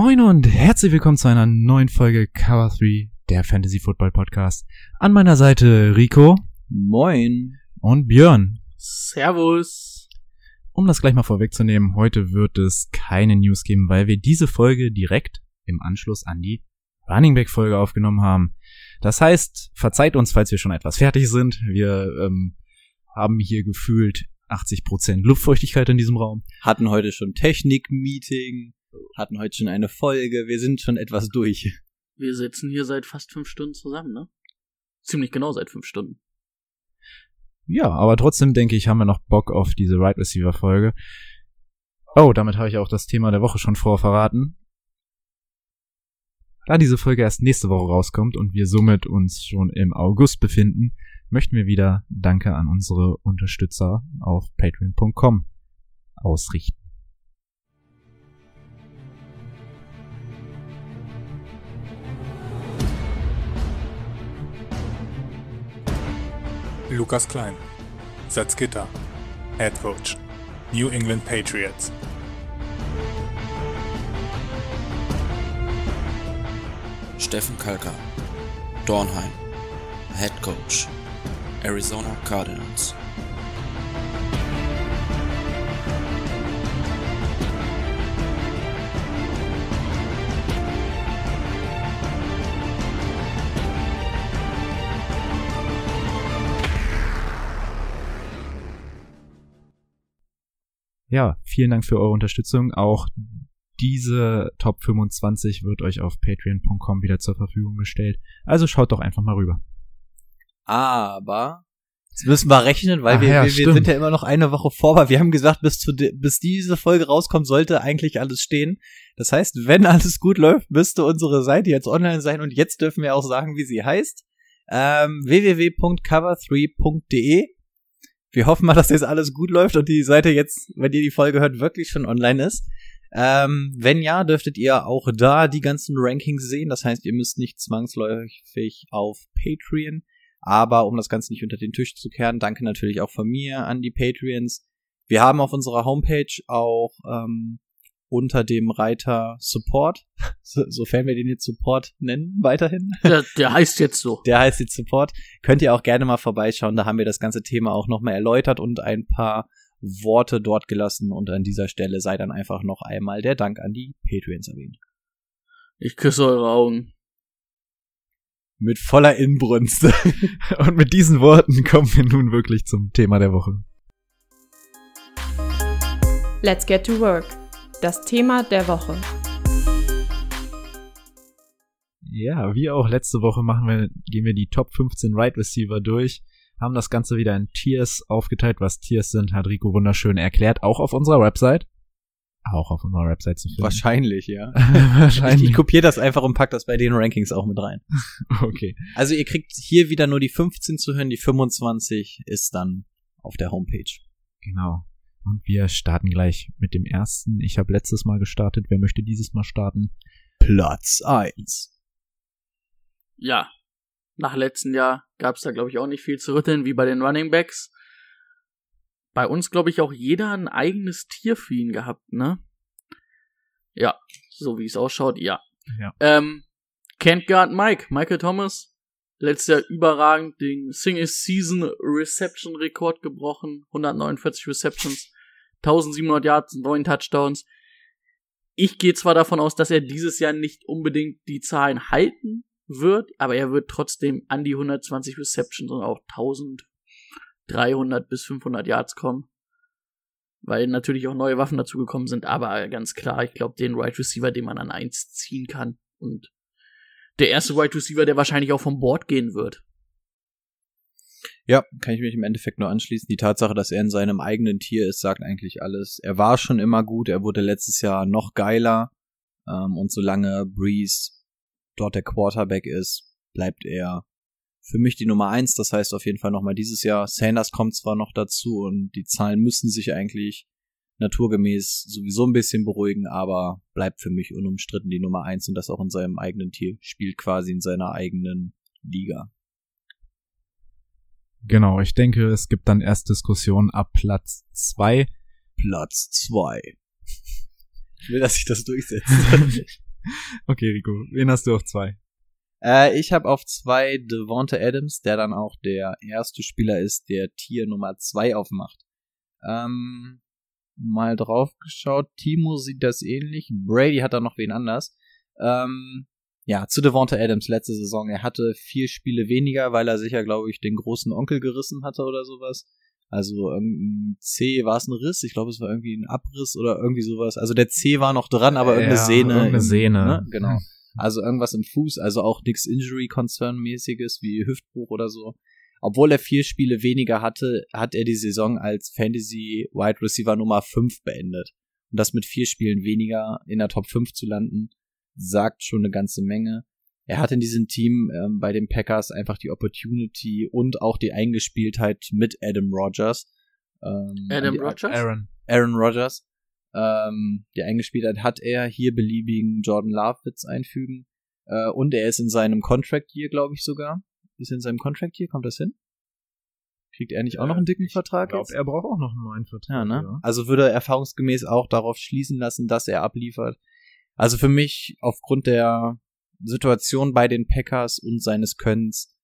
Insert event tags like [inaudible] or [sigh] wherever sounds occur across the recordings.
Moin und herzlich willkommen zu einer neuen Folge Cover 3, der Fantasy Football Podcast. An meiner Seite Rico Moin. und Björn. Servus. Um das gleich mal vorwegzunehmen, heute wird es keine News geben, weil wir diese Folge direkt im Anschluss an die Running Back Folge aufgenommen haben. Das heißt, verzeiht uns, falls wir schon etwas fertig sind. Wir ähm, haben hier gefühlt 80% Luftfeuchtigkeit in diesem Raum. Hatten heute schon Technik-Meeting, hatten heute schon eine Folge, wir sind schon etwas durch. Wir sitzen hier seit fast fünf Stunden zusammen, ne? Ziemlich genau seit fünf Stunden. Ja, aber trotzdem denke ich, haben wir noch Bock auf diese Right Receiver Folge. Oh, damit habe ich auch das Thema der Woche schon vorverraten. Da diese Folge erst nächste Woche rauskommt und wir somit uns schon im August befinden, möchten wir wieder Danke an unsere Unterstützer auf patreon.com ausrichten. Lukas Klein, Salzgitter, Head Coach, New England Patriots. Steffen Kalka, Dornheim, Head Coach, Arizona Cardinals. Ja, vielen Dank für eure Unterstützung. Auch diese Top 25 wird euch auf patreon.com wieder zur Verfügung gestellt. Also schaut doch einfach mal rüber. Aber jetzt müssen wir rechnen, weil Ach wir, ja, wir, wir sind ja immer noch eine Woche vor, weil wir haben gesagt, bis, zu bis diese Folge rauskommt, sollte eigentlich alles stehen. Das heißt, wenn alles gut läuft, müsste unsere Seite jetzt online sein und jetzt dürfen wir auch sagen, wie sie heißt. Ähm, www.cover3.de Wir hoffen mal, dass jetzt alles gut läuft und die Seite jetzt, wenn ihr die Folge hört, wirklich schon online ist. Ähm, wenn ja, dürftet ihr auch da die ganzen Rankings sehen. Das heißt, ihr müsst nicht zwangsläufig auf Patreon. Aber um das Ganze nicht unter den Tisch zu kehren, danke natürlich auch von mir an die Patreons. Wir haben auf unserer Homepage auch ähm, unter dem Reiter Support, [laughs] so, sofern wir den jetzt Support nennen, weiterhin. [laughs] Der, der heißt jetzt so. Der heißt jetzt Support. Könnt ihr auch gerne mal vorbeischauen. Da haben wir das ganze Thema auch nochmal erläutert und ein paar Worte dort gelassen. Und an dieser Stelle sei dann einfach noch einmal der Dank an die Patreons erwähnt. Ich küsse eure Augen. Mit voller Inbrunst. [laughs] Und mit diesen Worten kommen wir nun wirklich zum Thema der Woche. Let's get to work. Das Thema der Woche. Ja, wie auch letzte Woche machen wir, gehen wir die Top 15 Right Receiver durch, haben das Ganze wieder in Tiers aufgeteilt. Was Tiers sind, hat Rico wunderschön erklärt, auch auf unserer Website. Auch auf unserer Website zu finden. Wahrscheinlich, ja. [laughs] Wahrscheinlich. Ich, ich kopiere das einfach und pack das bei den Rankings auch mit rein. [laughs] okay. Also ihr kriegt hier wieder nur die 15 zu hören, die 25 ist dann auf der Homepage. Genau. Und wir starten gleich mit dem ersten. Ich habe letztes Mal gestartet. Wer möchte dieses Mal starten? Platz 1. Ja. Nach letztem Jahr gab's da, glaube ich, auch nicht viel zu rütteln, wie bei den Running Backs. Bei uns, glaube ich, auch jeder ein eigenes Tier für ihn gehabt, ne? Ja, so wie es ausschaut, ja. Ja. Ähm, Can't Guard Mike, Michael Thomas, letztes Jahr überragend den Single Season Reception Rekord gebrochen, 149 Receptions, 1700 Yards, 9 Touchdowns. Ich gehe zwar davon aus, dass er dieses Jahr nicht unbedingt die Zahlen halten wird, aber er wird trotzdem an die 120 Receptions und auch 1300 bis 500 Yards kommen. Weil natürlich auch neue Waffen dazugekommen sind, aber ganz klar, ich glaube, den Right Receiver, den man an eins ziehen kann. Und der erste Wide Receiver, der wahrscheinlich auch vom Board gehen wird. Ja, kann ich mich im Endeffekt nur anschließen. Die Tatsache, dass er in seinem eigenen Tier ist, sagt eigentlich alles. Er war schon immer gut, er wurde letztes Jahr noch geiler. Ähm, und solange Breeze dort der Quarterback ist, bleibt er für mich die Nummer eins. Das heißt auf jeden Fall nochmal dieses Jahr. Sanders kommt zwar noch dazu und die Zahlen müssen sich eigentlich naturgemäß sowieso ein bisschen beruhigen, aber bleibt für mich unumstritten die Nummer eins und das auch in seinem eigenen Tier, spielt quasi in seiner eigenen Liga. Genau, ich denke, es gibt dann erst Diskussionen ab Platz zwei. Platz zwei. [laughs] Ich will, dass sich das durchsetzt. [laughs] okay, Rico, wen hast du auf zwei? Äh, ich habe auf zwei Devonta Adams, der dann auch der erste Spieler ist, der Tier Nummer zwei aufmacht. Ähm, mal drauf geschaut. Timo sieht das ähnlich. Brady hat da noch wen anders. Ähm, ja, zu Devonta Adams letzte Saison. Er hatte vier Spiele weniger, weil er sicher, glaube ich, den großen Onkel gerissen hatte oder sowas. Also irgendein C war es ein Riss, ich glaube es war irgendwie ein Abriss oder irgendwie sowas. Also der C war noch dran, aber irgendeine Ja, Sehne. irgendeine Sehne. Ne? Genau. Also irgendwas im Fuß, also auch nichts Injury-Concern-mäßiges wie Hüftbruch oder so. Obwohl er vier Spiele weniger hatte, hat er die Saison als Fantasy Wide Receiver Nummer 5 beendet. Und das mit vier Spielen weniger in der Top 5 zu landen, sagt schon eine ganze Menge. Er hat in diesem Team ähm, bei den Packers einfach die Opportunity und auch die Eingespieltheit mit Adam Rogers. Ähm, Adam Rogers? Aaron. Aaron Rodgers. Ähm, die Eingespieltheit hat er hier beliebigen Jordan Love-Witz einfügen. Äh, und er ist in seinem Contract hier, glaube ich sogar. Ist in seinem Contract hier? Kommt das hin? Kriegt er nicht auch noch einen dicken Vertrag Ich glaube, er braucht auch noch einen neuen Vertrag. Ja, ne? Also würde er erfahrungsgemäß auch darauf schließen lassen, dass er abliefert. Also für mich, aufgrund der Situation bei den Packers und seines Könnens,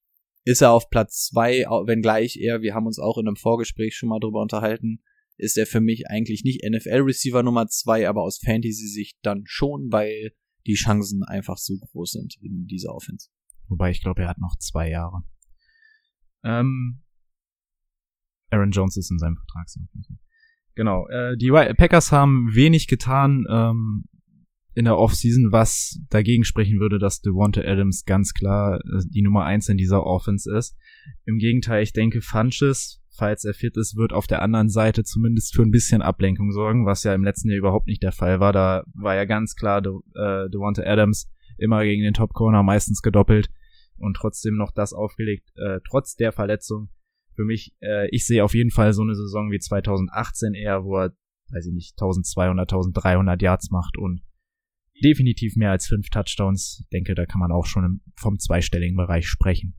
ist er auf Platz zwei, wenngleich er, wir haben uns auch in einem Vorgespräch schon mal drüber unterhalten, ist er für mich eigentlich nicht NFL-Receiver Nummer zwei, aber aus Fantasy-Sicht dann schon, weil die Chancen einfach so groß sind in dieser Offense. Wobei ich glaube, er hat noch zwei Jahre. Ähm, Aaron Jones ist in seinem Vertrag. Genau. Äh, die Packers haben wenig getan ähm, in der Offseason, was dagegen sprechen würde, dass Devonta Adams ganz klar äh, die Nummer eins in dieser Offense ist. Im Gegenteil, ich denke, Funches, falls er fit ist, wird auf der anderen Seite zumindest für ein bisschen Ablenkung sorgen, was ja im letzten Jahr überhaupt nicht der Fall war. Da war ja ganz klar De äh, Devonta Adams immer gegen den Top Corner, meistens gedoppelt und trotzdem noch das aufgelegt, äh, trotz der Verletzung. Für mich, äh, ich sehe auf jeden Fall so eine Saison wie 2018 eher, wo er, weiß ich nicht, 1200, 1300 Yards macht und definitiv mehr als fünf Touchdowns. Denke, da kann man auch schon vom zweistelligen Bereich sprechen.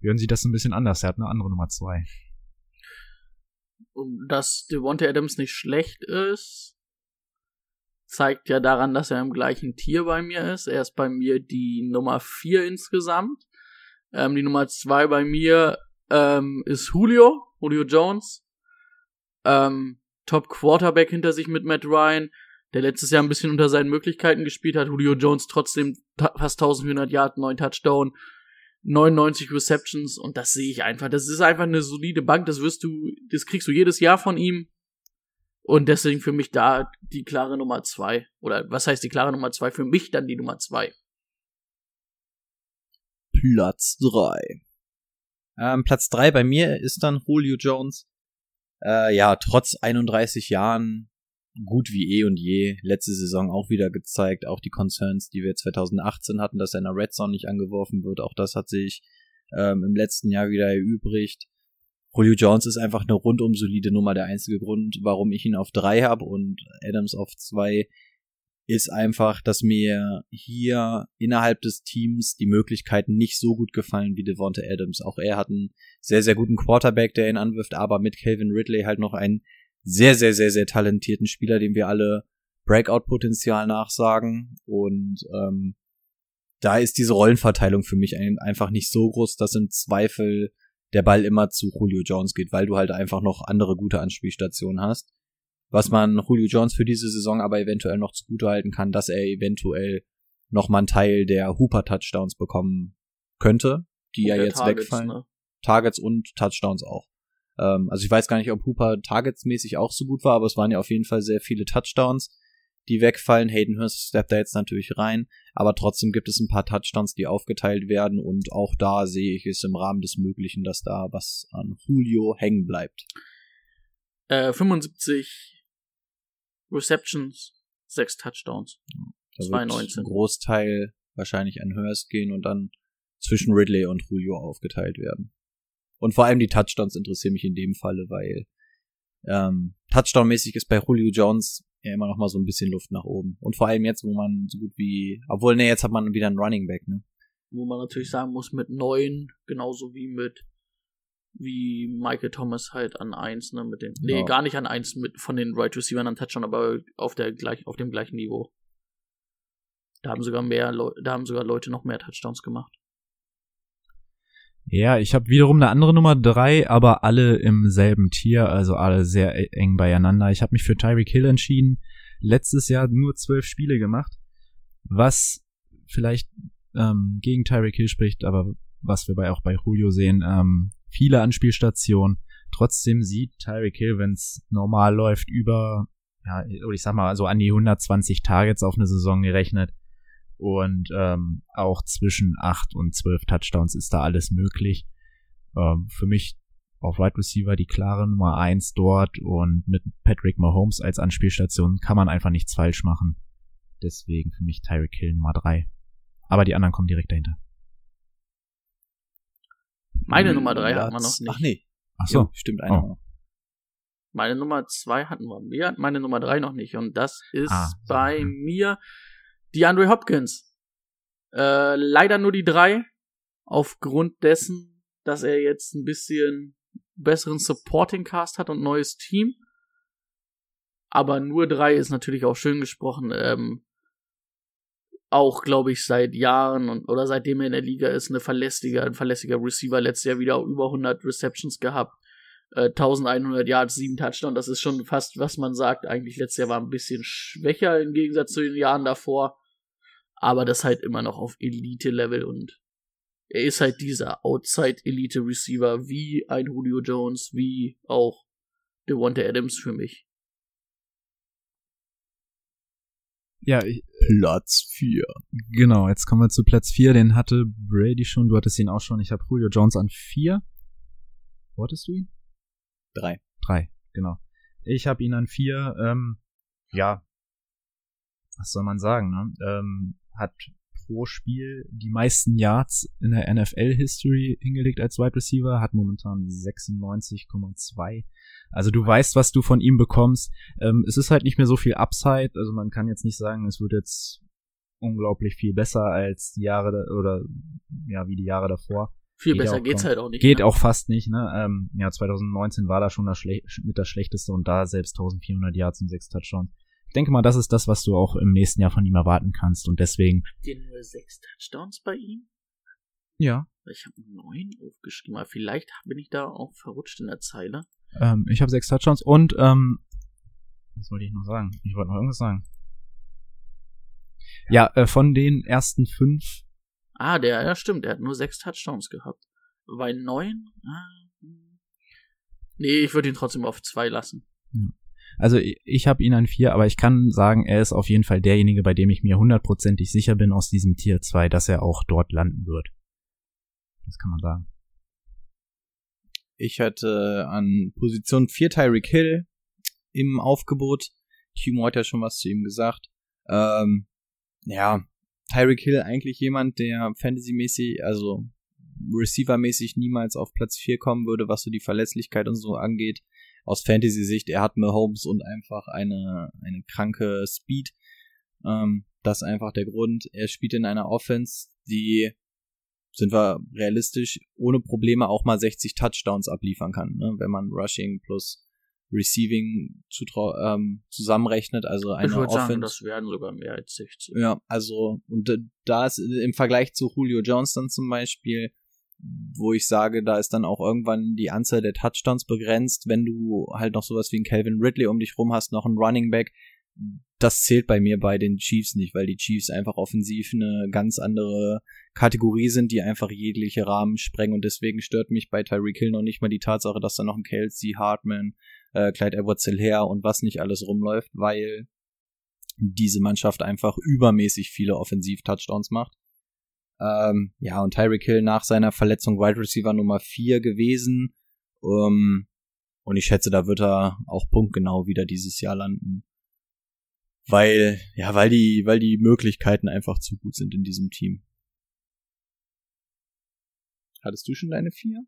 Hören Sie das ein bisschen anders? Er hat eine andere Nummer zwei. Dass Devonta Adams nicht schlecht ist, zeigt ja daran, dass er im gleichen Tier bei mir ist. Er ist bei mir die Nummer 4 insgesamt. Ähm, die Nummer 2 bei mir ähm, ist Julio, Julio Jones. Ähm, Top Quarterback hinter sich mit Matt Ryan, der letztes Jahr ein bisschen unter seinen Möglichkeiten gespielt hat. Julio Jones trotzdem fast 1400 Yards, 9 Touchdown, 99 Receptions und das sehe ich einfach. Das ist einfach eine solide Bank, das wirst du, das kriegst du jedes Jahr von ihm. Und deswegen für mich da die klare Nummer zwei. Oder was heißt die klare Nummer zwei? Für mich dann die Nummer zwei. Platz drei. Ähm, Platz drei bei mir ist dann Julio Jones. Äh, ja, trotz 31 Jahren gut wie eh und je. Letzte Saison auch wieder gezeigt. Auch die Concerns, die wir 2018 hatten, dass er in der Red Zone nicht angeworfen wird. Auch das hat sich ähm, im letzten Jahr wieder erübrigt. Julio Jones ist einfach eine rundum solide Nummer. Der einzige Grund, warum ich ihn auf drei habe und Adams auf zwei, ist einfach, dass mir hier innerhalb des Teams die Möglichkeiten nicht so gut gefallen wie Devonta Adams. Auch er hat einen sehr, sehr guten Quarterback, der ihn anwirft, aber mit Calvin Ridley halt noch einen sehr, sehr, sehr, sehr talentierten Spieler, dem wir alle Breakout-Potenzial nachsagen. Und ähm, da ist diese Rollenverteilung für mich ein, einfach nicht so groß, dass im Zweifel der Ball immer zu Julio Jones geht, weil du halt einfach noch andere gute Anspielstationen hast. Was man Julio Jones für diese Saison aber eventuell noch zugutehalten kann, dass er eventuell noch mal einen Teil der Hooper-Touchdowns bekommen könnte, die ja Der jetzt Targets, wegfallen. ne? Targets und Touchdowns auch. Ähm, also ich weiß gar nicht, ob Hooper targetsmäßig auch so gut war, aber es waren ja auf jeden Fall sehr viele Touchdowns, die wegfallen. Hayden Hurst steppt da jetzt natürlich rein, aber trotzdem gibt es ein paar Touchdowns, die aufgeteilt werden und auch da sehe ich es im Rahmen des Möglichen, dass da was an Julio hängen bleibt. Äh, 75 Receptions, sechs Touchdowns. Da 2019. wird ein Großteil wahrscheinlich an Hurst gehen und dann zwischen Ridley und Julio aufgeteilt werden. Und vor allem die Touchdowns interessieren mich in dem Falle, weil ähm, Touchdown-mäßig ist bei Julio Jones ja immer noch mal so ein bisschen Luft nach oben. Und vor allem jetzt, wo man so gut wie, obwohl, ne, jetzt hat man wieder einen Running Back, ne? Wo man natürlich sagen muss, mit neun, genauso wie mit wie Michael Thomas halt an eins, ne, mit den, nee, Ja. gar nicht an eins mit von den Right Receivers an Touchdown, aber auf der gleich, auf dem gleichen Niveau. Da haben sogar mehr, Leu da haben sogar Leute noch mehr Touchdowns gemacht. Ja, ich habe wiederum eine andere Nummer drei, aber alle im selben Tier, also alle sehr e- eng beieinander. Ich habe mich für Tyreek Hill entschieden. Letztes Jahr nur zwölf Spiele gemacht, was vielleicht ähm, gegen Tyreek Hill spricht, aber was wir bei, auch bei Julio sehen, ähm, viele Anspielstationen. Trotzdem sieht Tyreek Hill, wenn es normal läuft, über, ja, ich sag mal, so an die 120 Targets auf eine Saison gerechnet. Und ähm, auch zwischen 8 und 12 Touchdowns ist da alles möglich. Ähm, für mich auf Wide Receiver die klare Nummer 1 dort und mit Patrick Mahomes als Anspielstation kann man einfach nichts falsch machen. Deswegen für mich Tyreek Hill Nummer 3. Aber die anderen kommen direkt dahinter. Meine Nummer drei hatten wir noch nicht. Ach nee, Ach so. Jo, stimmt, einer Oh. noch. Meine Nummer zwei hatten wir. Wir hatten meine Nummer drei noch nicht. Und das ist Ah, so, bei hm. mir DeAndre Hopkins. Äh, leider nur die drei. Aufgrund dessen, dass er jetzt ein bisschen besseren Supporting Cast hat und neues Team. Aber nur drei ist natürlich auch schön gesprochen. Ähm, auch, glaube ich, seit Jahren und, oder seitdem er in der Liga ist, eine verlässliger, ein verlässliger Receiver. Letztes Jahr wieder über 100 Receptions gehabt äh, 1100 Yards, 7 Touchdowns, das ist schon fast, was man sagt. Eigentlich letztes Jahr war ein bisschen schwächer im Gegensatz zu den Jahren davor. Aber das halt immer noch auf Elite-Level und er ist halt dieser Outside-Elite-Receiver wie ein Julio Jones, wie auch Devonta Adams für mich. Ja, ich, Platz 4. genau. Jetzt kommen wir zu Platz 4. Den hatte Brady schon. Du hattest ihn auch schon. Ich habe Julio Jones an 4. Wo hattest du ihn? Drei. Drei, genau. Ich habe ihn an vier, ähm, ja, was soll man sagen, ne? Ähm, hat pro Spiel die meisten Yards in der NFL-History hingelegt als Wide Receiver, hat momentan 96,2. Also du weißt, was du von ihm bekommst. Ähm, es ist halt nicht mehr so viel Upside, also man kann jetzt nicht sagen, es wird jetzt unglaublich viel besser als die Jahre oder ja, wie die Jahre davor. Viel Geht besser geht's halt auch nicht. Geht ne? auch fast nicht, ne? Ähm, ja, 2019 war da schon das Schle mit das schlechteste und da selbst 1400 Yards und 6 Touchdowns. Ich denke mal, das ist das, was du auch im nächsten Jahr von ihm erwarten kannst und deswegen, Habt ihr nur sechs Touchdowns bei ihm? ja, Ich habe neun aufgeschrieben, aber vielleicht bin ich da auch verrutscht in der Zeile. ähm, ich habe 6 Touchdowns und, ähm, was wollte ich noch sagen? Ich wollte noch irgendwas sagen. Ja, äh, von den ersten fünf, Ah, der, ja stimmt, der hat nur sechs Touchdowns gehabt. Bei neun? Hm. nee, ich würde ihn trotzdem auf zwei lassen. Also ich, habe ihn an vier, aber ich kann sagen, er ist auf jeden Fall derjenige, bei dem ich mir hundertprozentig sicher bin aus diesem Tier 2, dass er auch dort landen wird. Das kann man sagen. Ich hatte an Position 4 Tyreek Hill im Aufgebot. Timo hat ja schon was zu ihm gesagt. Ähm, ja, Tyreek Hill eigentlich jemand, der Fantasy-mäßig, also Receiver-mäßig niemals auf Platz 4 kommen würde, was so die Verlässlichkeit und so angeht. Aus Fantasy-Sicht, er hat Mahomes und einfach eine, eine kranke Speed. Ähm, das ist einfach der Grund. Er spielt in einer Offense, die sind wir realistisch, ohne Probleme auch mal 60 Touchdowns abliefern kann, ne? wenn man Rushing plus Receiving ähm, zusammenrechnet, also ich eine sagen, Offense. das werden sogar mehr als 60. Ja, also, und äh, da ist im Vergleich zu Julio Jones dann zum Beispiel, wo ich sage, da ist dann auch irgendwann die Anzahl der Touchdowns begrenzt, wenn du halt noch sowas wie einen Calvin Ridley um dich rum hast, noch einen Running Back. Das zählt bei mir bei den Chiefs nicht, weil die Chiefs einfach offensiv eine ganz andere Kategorie sind, die einfach jegliche Rahmen sprengen und deswegen stört mich bei Tyreek Hill noch nicht mal die Tatsache, dass da noch ein Kelsey, Hartman, äh, Clyde edwards hilaire und was nicht alles rumläuft, weil diese Mannschaft einfach übermäßig viele Offensiv-Touchdowns macht. Ähm, ja, und Tyreek Hill nach seiner Verletzung Wide Receiver Nummer 4 gewesen. Ähm, und ich schätze, da wird er auch punktgenau wieder dieses Jahr landen. weil, ja, weil die, weil die Möglichkeiten einfach zu gut sind in diesem Team. Hattest du schon deine vier?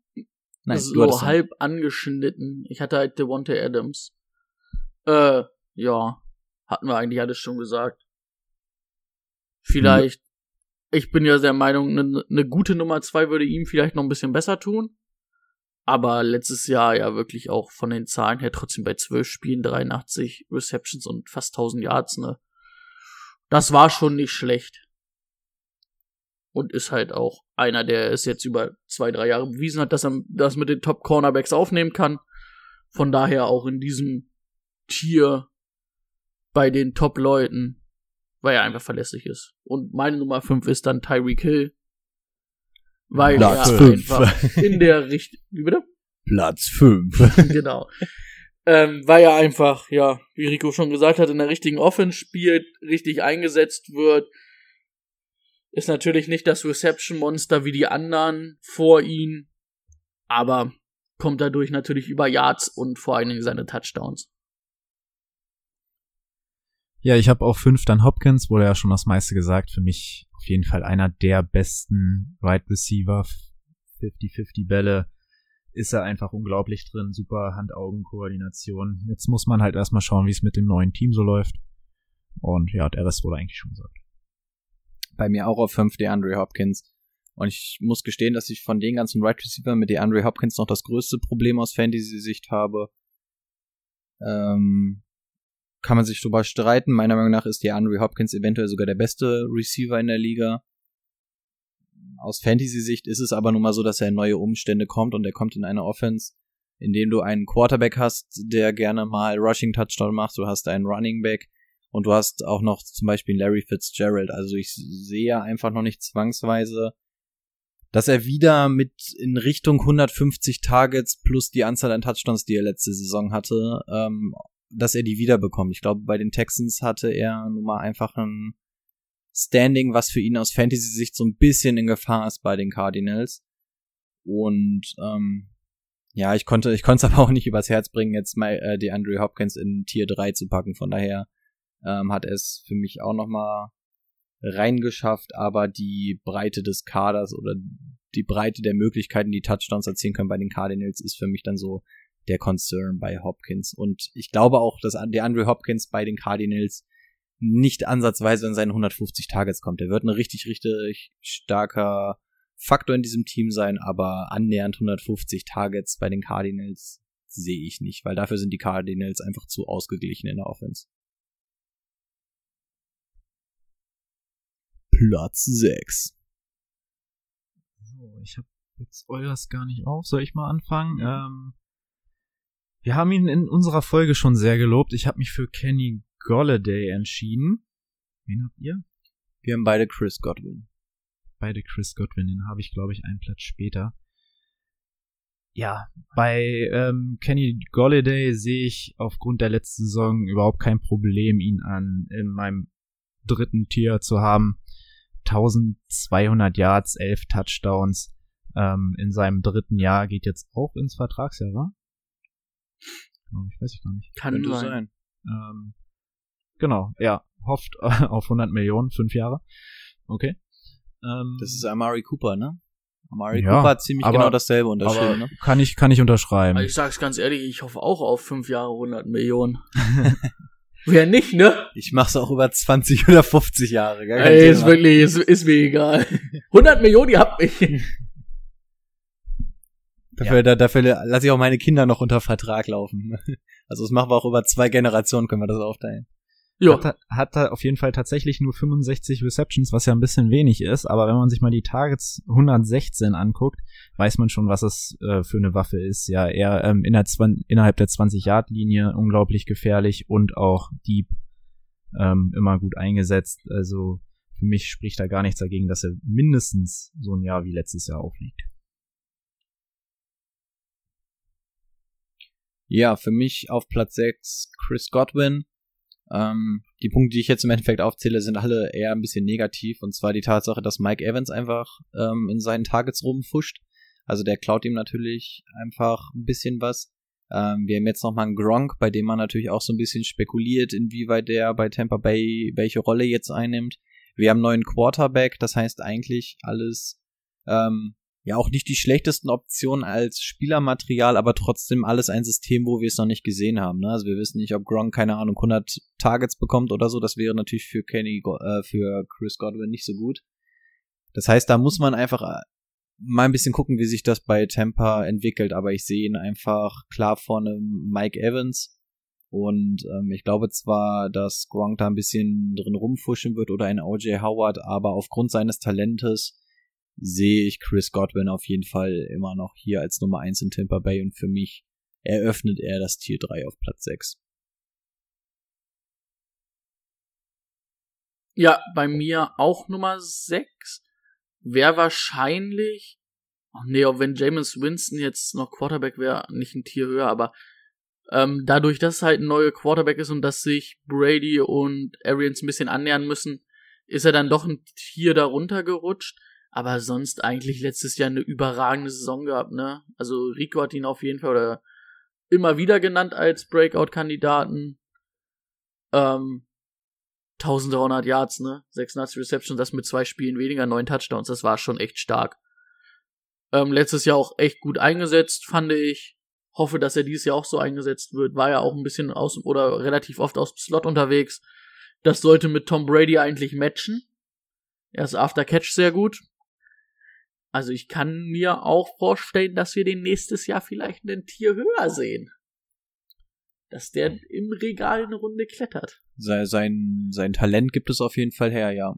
Nein, so halb angeschnitten. Ich hatte halt Devontae Adams. Äh, ja. Hatten wir eigentlich alles schon gesagt. Vielleicht, ich bin ja der Meinung, eine ne gute Nummer zwei würde ihm vielleicht noch ein bisschen besser tun. Aber letztes Jahr ja wirklich auch von den Zahlen her trotzdem bei 12 Spielen, 83 Receptions und fast 1000 Yards, ne. Das war schon nicht schlecht. Und ist halt auch einer, der es jetzt über zwei, drei Jahre bewiesen hat, dass er das mit den Top Cornerbacks aufnehmen kann. Von daher auch in diesem Tier bei den Top-Leuten, weil er einfach verlässlich ist. Und meine Nummer 5 ist dann Tyreek Hill. Weil Platz er fünf. einfach in der Richtung. Wie bitte? Platz fünf. [laughs] genau. Ähm, weil er einfach, ja, wie Rico schon gesagt hat, in der richtigen Offense spielt, richtig eingesetzt wird. Ist natürlich nicht das Reception-Monster wie die anderen vor ihm, aber kommt dadurch natürlich über Yards und vor allen Dingen seine Touchdowns. Ja, ich habe auch fünf dann Hopkins, wurde ja schon das meiste gesagt. Für mich auf jeden Fall einer der besten Wide Receiver. 50-50 Bälle ist er einfach unglaublich drin. Super Hand-Augen-Koordination. Jetzt muss man halt erstmal schauen, wie es mit dem neuen Team so läuft. Und ja, der Rest wurde eigentlich schon gesagt. Bei mir auch auf fünf DeAndre Hopkins. Und ich muss gestehen, dass ich von den ganzen Wide Receiver mit DeAndre Hopkins noch das größte Problem aus Fantasy-Sicht habe. Ähm, kann man sich drüber streiten. Meiner Meinung nach ist DeAndre Hopkins eventuell sogar der beste Receiver in der Liga. Aus Fantasy-Sicht ist es aber nun mal so, dass er in neue Umstände kommt und er kommt in eine Offense, in dem du einen Quarterback hast, der gerne mal Rushing Touchdown macht. Du hast einen Running Back und du hast auch noch zum Beispiel Larry Fitzgerald. Also ich sehe einfach noch nicht zwangsweise, dass er wieder mit in Richtung 150 Targets plus die Anzahl an Touchdowns, die er letzte Saison hatte, ähm, dass er die wiederbekommt. Ich glaube, bei den Texans hatte er nun mal einfach ein Standing, was für ihn aus Fantasy-Sicht so ein bisschen in Gefahr ist bei den Cardinals. Und ähm, ja, ich konnte, ich konnte es [laughs] aber auch nicht übers Herz bringen, jetzt mal äh, die Andrew Hopkins in Tier 3 zu packen. Von daher ähm, hat er es für mich auch nochmal reingeschafft, aber die Breite des Kaders oder die Breite der Möglichkeiten, die Touchdowns erzielen können bei den Cardinals, ist für mich dann so der Concern bei Hopkins. Und ich glaube auch, dass der Andrew Hopkins bei den Cardinals nicht ansatzweise in seine 150 Targets kommt. Er wird ein richtig, richtig starker Faktor in diesem Team sein, aber annähernd 150 Targets bei den Cardinals sehe ich nicht, weil dafür sind die Cardinals einfach zu ausgeglichen in der Offense. Platz 6. So, ich habe jetzt eures gar nicht auf. Soll ich mal anfangen? Ähm, wir haben ihn in unserer Folge schon sehr gelobt. Ich habe mich für Kenny Golladay entschieden. Wen habt ihr? Wir haben beide Chris Godwin. Beide Chris Godwin, den habe ich, glaube ich, einen Platz später. Ja, bei ähm, Kenny Golladay sehe ich aufgrund der letzten Saison überhaupt kein Problem, ihn an in meinem dritten Tier zu haben. 1200 Yards, 11 Touchdowns ähm, in seinem dritten Jahr geht jetzt auch ins Vertragsjahr, wa? Glaube ich, weiß ich gar nicht. Kann sein. Ähm, genau, ja, hofft [laughs] auf 100 Millionen, fünf Jahre. Okay. Ähm, Das ist Amari Cooper, ne? Amari Ja, Cooper hat ziemlich aber- genau dasselbe aber unterschrieben, ne? kann ich kann ich unterschreiben. Aber ich sag's ganz ehrlich, ich hoffe auch auf fünf Jahre 100 Millionen. [laughs] Wer nicht, ne? Ich mach's auch über 20 oder 50 Jahre, kein Ey, ist wirklich, ist, ist mir egal. 100 Millionen, ihr habt mich. [laughs] Dafür, da, dafür lasse ich auch meine Kinder noch unter Vertrag laufen. [laughs] Also das machen wir auch über zwei Generationen, können wir das aufteilen. Ja, Hat, er- hat er auf jeden Fall tatsächlich nur 65 Receptions, was ja ein bisschen wenig ist, aber wenn man sich mal die Targets 116 anguckt, weiß man schon, was es äh, für eine Waffe ist. Ja, er ähm, in der innerhalb der 20-Yard-Linie unglaublich gefährlich und auch deep ähm, immer gut eingesetzt. Also für mich spricht da gar nichts dagegen, dass er mindestens so ein Jahr wie letztes Jahr aufliegt. Ja, für mich auf Platz 6 Chris Godwin. Ähm, die Punkte, die ich jetzt im Endeffekt aufzähle, sind alle eher ein bisschen negativ. Und zwar die Tatsache, dass Mike Evans einfach ähm, in seinen Targets rumfuscht. Also der klaut ihm natürlich einfach ein bisschen was. Ähm, wir haben jetzt noch mal einen Gronk, bei dem man natürlich auch so ein bisschen spekuliert, inwieweit der bei Tampa Bay welche Rolle jetzt einnimmt. Wir haben einen neuen Quarterback, das heißt eigentlich alles ähm, ja auch nicht die schlechtesten Optionen als Spielermaterial, aber trotzdem alles ein System, wo wir es noch nicht gesehen haben. Ne? Also wir wissen nicht, ob Gronk keine Ahnung 100 Targets bekommt oder so. Das wäre natürlich für Kenny, äh, für Chris Godwin nicht so gut. Das heißt, da muss man einfach äh, mal ein bisschen gucken, wie sich das bei Tampa entwickelt. Aber ich sehe ihn einfach klar vorne Mike Evans. Und ähm, ich glaube zwar, dass Gronk da ein bisschen drin rumfuschen wird oder ein OJ Howard, aber aufgrund seines Talentes sehe ich Chris Godwin auf jeden Fall immer noch hier als Nummer 1 in Tampa Bay und für mich eröffnet er das Tier 3 auf Platz 6. Ja, bei mir auch Nummer 6. Wäre wahrscheinlich, ach nee, auch wenn James Winston jetzt noch Quarterback wäre, nicht ein Tier höher, aber ähm, dadurch, dass es halt ein neuer Quarterback ist und dass sich Brady und Arians ein bisschen annähern müssen, ist er dann doch ein Tier darunter gerutscht. Aber sonst eigentlich letztes Jahr eine überragende Saison gehabt, ne? Also Rico hat ihn auf jeden Fall oder immer wieder genannt als Breakout-Kandidaten. Ähm, 1300 Yards, ne? 86 Receptions, das mit zwei Spielen weniger, neun Touchdowns, das war schon echt stark. Ähm, letztes Jahr auch echt gut eingesetzt, fand ich. Hoffe, dass er dieses Jahr auch so eingesetzt wird. War ja auch ein bisschen aus oder relativ oft aus Slot unterwegs. Das sollte mit Tom Brady eigentlich matchen. Er ist After Catch sehr gut. Also ich kann mir auch vorstellen, dass wir den nächstes Jahr vielleicht ein Tier höher sehen. Dass der im Regal eine Runde klettert. Sein, sein, sein Talent gibt es auf jeden Fall her, ja.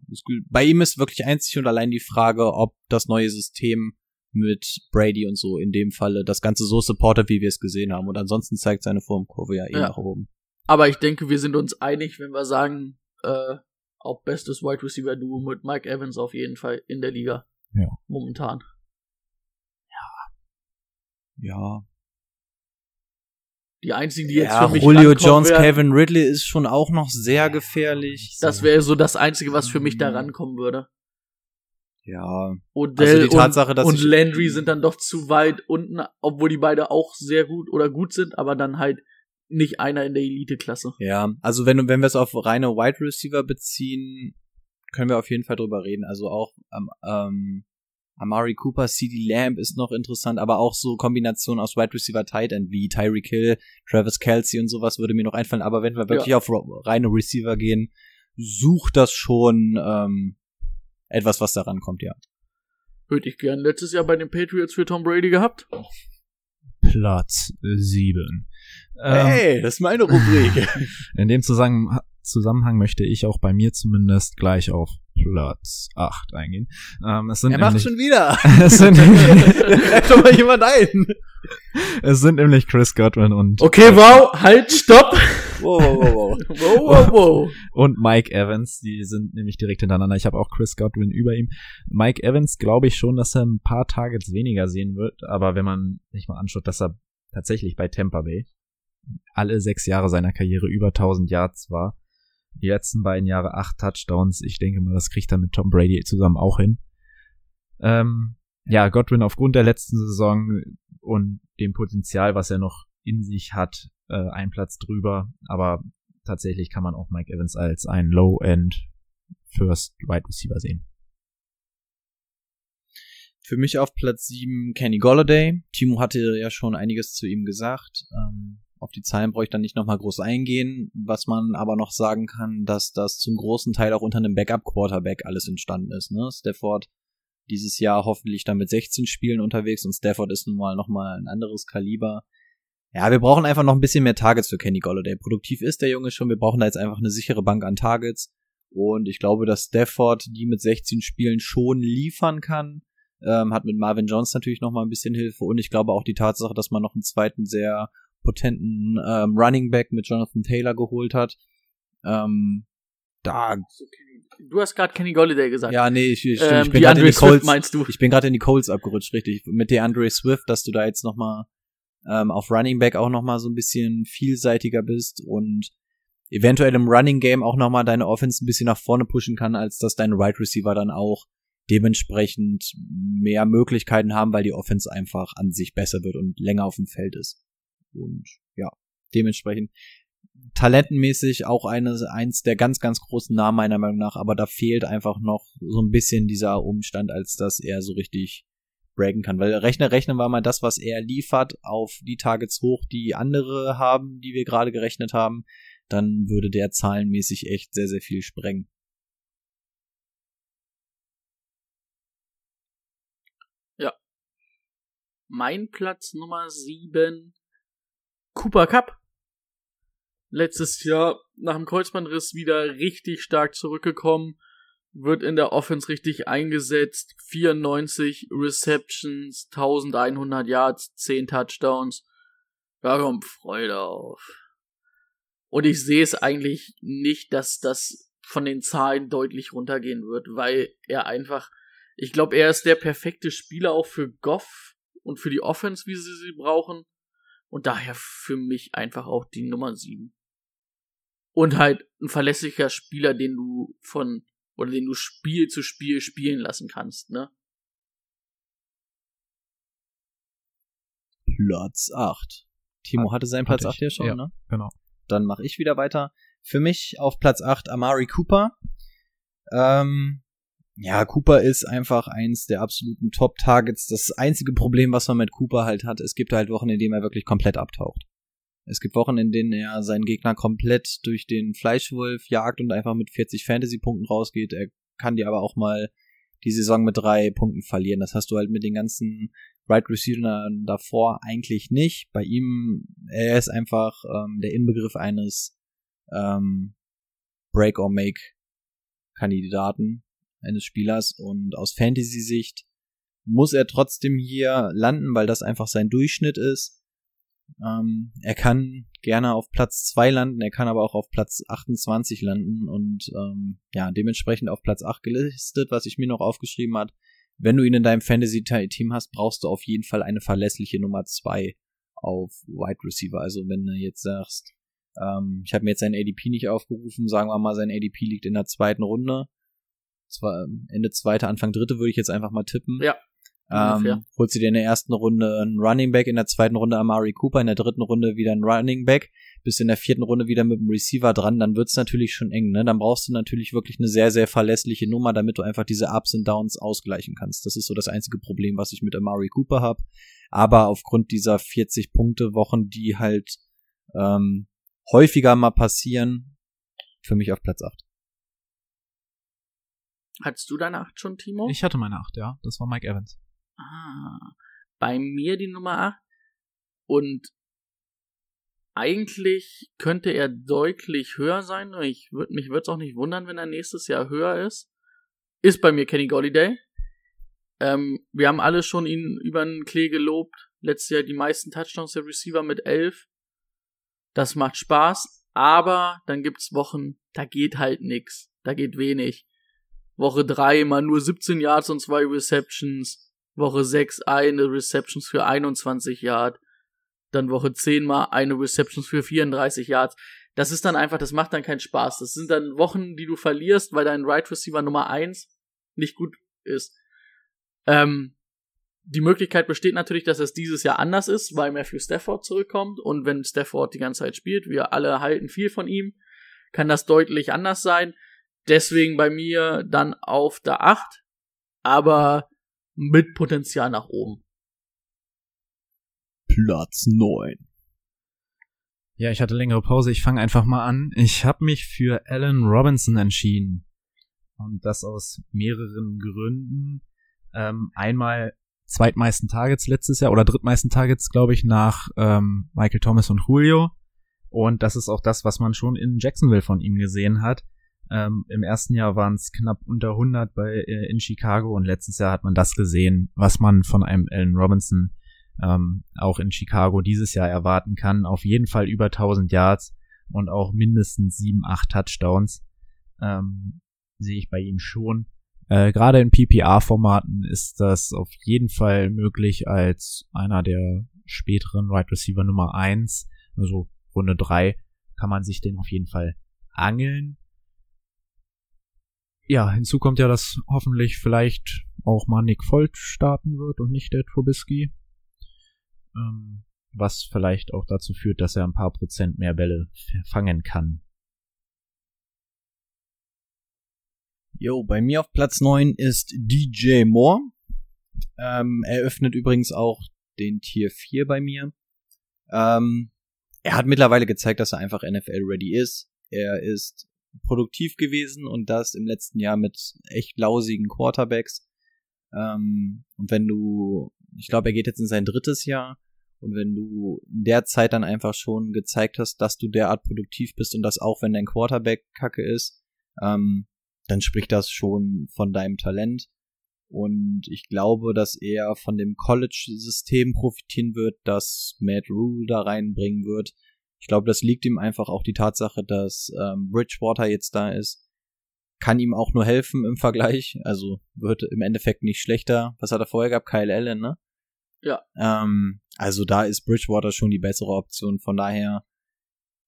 Bei ihm ist wirklich einzig und allein die Frage, ob das neue System mit Brady und so in dem Falle das Ganze so supportet, wie wir es gesehen haben. Und ansonsten zeigt seine Formkurve ja eh ja. nach oben. Aber ich denke, wir sind uns einig, wenn wir sagen, äh, auch bestes Wide Receiver Duo mit Mike Evans auf jeden Fall in der Liga. Ja. Momentan. Ja. Ja. Die einzigen, die jetzt ja, für mich Julio Jones, werden, Kevin Ridley ist schon auch noch sehr gefährlich. Das wäre so das Einzige, was für mich da rankommen würde. Ja. Odell Also die Tatsache, und, dass und Landry sind dann doch zu weit unten, obwohl die beide auch sehr gut oder gut sind, aber dann halt nicht einer in der Elite-Klasse. Ja, also wenn, wenn wir es auf reine Wide Receiver beziehen, können wir auf jeden Fall drüber reden. Also auch ähm, ähm, Amari Cooper, CD Lamb ist noch interessant, aber auch so Kombinationen aus Wide Receiver Tight End wie Tyreek Hill, Travis Kelsey und sowas würde mir noch einfallen. Aber wenn wir wirklich auf ro- reine Receiver gehen, sucht das schon ähm, etwas, was da rankommt, ja. Hätte ich gern letztes Jahr bei den Patriots für Tom Brady gehabt. Platz 7. Ähm, das ist meine Rubrik. [laughs] in dem Zusammenhang, Zusammenhang möchte ich auch bei mir zumindest gleich auf Platz 8 eingehen. Ähm, es sind er macht nämlich, schon wieder. [laughs] es sind, [laughs] doch mal jemand ein. es sind nämlich Chris Godwin und Okay, wow, halt, stopp! [laughs] Wow, wow, wow, wow. Wow, wow, wow. und Mike Evans, die sind nämlich direkt hintereinander. Ich habe auch Chris Godwin über ihm. Mike Evans glaube ich schon, dass er ein paar Targets weniger sehen wird, aber wenn man sich mal anschaut, dass er tatsächlich bei Tampa Bay alle sechs Jahre seiner Karriere über 1000 Yards war, die letzten beiden Jahre acht Touchdowns, ich denke mal, das kriegt er mit Tom Brady zusammen auch hin. Ähm, ja, Godwin aufgrund der letzten Saison und dem Potenzial, was er noch in sich hat, äh, ein Platz drüber, aber tatsächlich kann man auch Mike Evans als ein Low-End First Wide Receiver sehen. Für mich auf Platz 7 Kenny Golladay. Timo hatte ja schon einiges zu ihm gesagt. Ähm, auf die Zahlen brauche ich dann nicht nochmal groß eingehen. Was man aber noch sagen kann, dass das zum großen Teil auch unter einem Backup-Quarterback alles entstanden ist. Ne? Stafford dieses Jahr hoffentlich dann mit 16 Spielen unterwegs und Stafford ist nun mal nochmal ein anderes Kaliber. Ja, wir brauchen einfach noch ein bisschen mehr Targets für Kenny Golladay. Produktiv ist der Junge schon, wir brauchen da jetzt einfach eine sichere Bank an Targets. Und ich glaube, dass Stafford die mit 16 Spielen schon liefern kann. Ähm, hat mit Marvin Jones natürlich noch mal ein bisschen Hilfe. Und ich glaube auch die Tatsache, dass man noch einen zweiten sehr potenten ähm, Running Back mit Jonathan Taylor geholt hat. Ähm, da, Du hast gerade Kenny Golliday gesagt. ja, nee, ich, ich, stimmt, ähm, ich bin gerade in die Colts. meinst du? Ich bin gerade in die Colts abgerutscht, richtig. Mit der Andre Swift, dass du da jetzt noch mal ähm, auf Running Back auch noch mal so ein bisschen vielseitiger bist und eventuell im Running Game auch noch mal deine Offense ein bisschen nach vorne pushen kann, als dass deine Wide Receiver dann auch dementsprechend mehr Möglichkeiten haben, weil die Offense einfach an sich besser wird und länger auf dem Feld ist. Und ja, dementsprechend talentenmäßig auch eines, eins der ganz, ganz großen Namen meiner Meinung nach, aber da fehlt einfach noch so ein bisschen dieser Umstand, als dass er so richtig breaken kann. Weil rechnen, rechnen wir mal das, was er liefert, auf die Targets hoch, die andere haben, die wir gerade gerechnet haben, dann würde der zahlenmäßig echt sehr, sehr viel sprengen. Ja. Mein Platz Nummer 7. Cooper Cup. Letztes Jahr nach dem Kreuzbandriss wieder richtig stark zurückgekommen. Wird in der Offense richtig eingesetzt. 94 Receptions, 1100 Yards, 10 Touchdowns. Da kommt Freude auf. Und ich sehe es eigentlich nicht, dass das von den Zahlen deutlich runtergehen wird, weil er einfach, ich glaube, er ist der perfekte Spieler auch für Goff und für die Offense, wie sie sie brauchen. Und daher für mich einfach auch die Nummer 7. Und halt ein verlässlicher Spieler, den du von, oder den du Spiel zu Spiel spielen lassen kannst, ne? Platz 8. Timo hatte seinen Platz 8 ja schon, ja, ne? Genau. Dann mache ich wieder weiter. Für mich auf Platz 8 Amari Cooper. Ähm, ja, Cooper ist einfach eins der absoluten Top-Targets. Das einzige Problem, was man mit Cooper halt hat, es gibt halt Wochen, in denen er wirklich komplett abtaucht. Es gibt Wochen, in denen er seinen Gegner komplett durch den Fleischwolf jagt und einfach mit 40 Fantasy-Punkten rausgeht. Er kann dir aber auch mal die Saison mit drei Punkten verlieren. Das hast du halt mit den ganzen Right Receiver davor eigentlich nicht. Bei ihm, er ist einfach ähm, der Inbegriff eines ähm, Break or Make Kandidaten eines Spielers und aus Fantasy-Sicht muss er trotzdem hier landen, weil das einfach sein Durchschnitt ist. Ähm, er kann gerne auf Platz 2 landen, er kann aber auch auf Platz 28 landen und ähm, ja, dementsprechend auf Platz 8 gelistet, was ich mir noch aufgeschrieben hat. Wenn du ihn in deinem Fantasy-Team hast, brauchst du auf jeden Fall eine verlässliche Nummer 2 auf Wide Receiver. Also wenn du jetzt sagst, ähm, ich habe mir jetzt sein ADP nicht aufgerufen, sagen wir mal, sein ADP liegt in der zweiten Runde. Zwar Ende zweite, Anfang dritte würde ich jetzt einfach mal tippen. Ja. Ähm, holst du dir in der ersten Runde einen Running Back, in der zweiten Runde Amari Cooper, in der dritten Runde wieder einen Running Back, bist in der vierten Runde wieder mit dem Receiver dran, dann wird's natürlich schon eng, ne? Dann brauchst du natürlich wirklich eine sehr, sehr verlässliche Nummer, damit du einfach diese Ups und Downs ausgleichen kannst. Das ist so das einzige Problem, was ich mit Amari Cooper habe. Aber aufgrund dieser 40-Punkte-Wochen, die halt ähm, häufiger mal passieren, für mich auf Platz 8. Hattest du deine 8 schon, Timo? Ich hatte meine 8, ja. Das war Mike Evans. Ah, bei mir die Nummer 8. Und eigentlich könnte er deutlich höher sein. Ich würd, mich würde es auch nicht wundern, wenn er nächstes Jahr höher ist. Ist bei mir Kenny Golliday. Ähm, wir haben alle schon ihn über den Klee gelobt. Letztes Jahr die meisten Touchdowns der Receiver mit 11. Das macht Spaß. Aber dann gibt's Wochen, da geht halt nix. Da geht wenig. Woche 3 mal nur 17 Yards und zwei Receptions. Woche 6 eine Receptions für 21 Yards. Dann Woche 10 mal eine Receptions für 34 Yards. Das ist dann einfach, das macht dann keinen Spaß. Das sind dann Wochen, die du verlierst, weil dein Right Receiver Nummer 1 nicht gut ist. Ähm, die Möglichkeit besteht natürlich, dass es dieses Jahr anders ist, weil Matthew Stafford zurückkommt und wenn Stafford die ganze Zeit spielt, wir alle halten viel von ihm, kann das deutlich anders sein. Deswegen bei mir dann auf der 8, aber mit Potenzial nach oben. Platz 9. Ja, ich hatte längere Pause. Ich fange einfach mal an. Ich habe mich für Alan Robinson entschieden. Und das aus mehreren Gründen. Ähm, einmal zweitmeisten Targets letztes Jahr oder drittmeisten Targets, glaube ich, nach ähm, Michael Thomas und Julio. Und das ist auch das, was man schon in Jacksonville von ihm gesehen hat. Ähm, Im ersten Jahr waren es knapp unter 100 bei, äh, in Chicago und letztes Jahr hat man das gesehen, was man von einem Allen Robinson ähm, auch in Chicago dieses Jahr erwarten kann. Auf jeden Fall über 1000 Yards und auch mindestens 7, 8 Touchdowns ähm, sehe ich bei ihm schon. Äh, Gerade in PPR-Formaten ist das auf jeden Fall möglich als einer der späteren Wide right Receiver Nummer 1, also Runde 3, kann man sich den auf jeden Fall angeln ja, hinzu kommt ja, dass hoffentlich vielleicht auch mal Nick Folt starten wird und nicht der Trubisky. Ähm, was vielleicht auch dazu führt, dass er ein paar Prozent mehr Bälle fangen kann. Jo, bei mir auf Platz 9 ist DJ Moore. Ähm, eröffnet übrigens auch den Tier 4 bei mir. Ähm, er hat mittlerweile gezeigt, dass er einfach NFL-ready ist. Er ist produktiv gewesen und das im letzten Jahr mit echt lausigen Quarterbacks. Ähm, und wenn du, ich glaube, er geht jetzt in sein drittes Jahr. Und wenn du in der Zeit dann einfach schon gezeigt hast, dass du derart produktiv bist und das auch, wenn dein Quarterback kacke ist, ähm, dann spricht das schon von deinem Talent. Und ich glaube, dass er von dem College-System profitieren wird, das Matt Rule da reinbringen wird. Ich glaube, das liegt ihm einfach auch die Tatsache, dass ähm, Bridgewater jetzt da ist. Kann ihm auch nur helfen im Vergleich. Also wird im Endeffekt nicht schlechter. Was hat er vorher gehabt? Kyle Allen, ne? Ja. Ähm, also da ist Bridgewater schon die bessere Option. Von daher,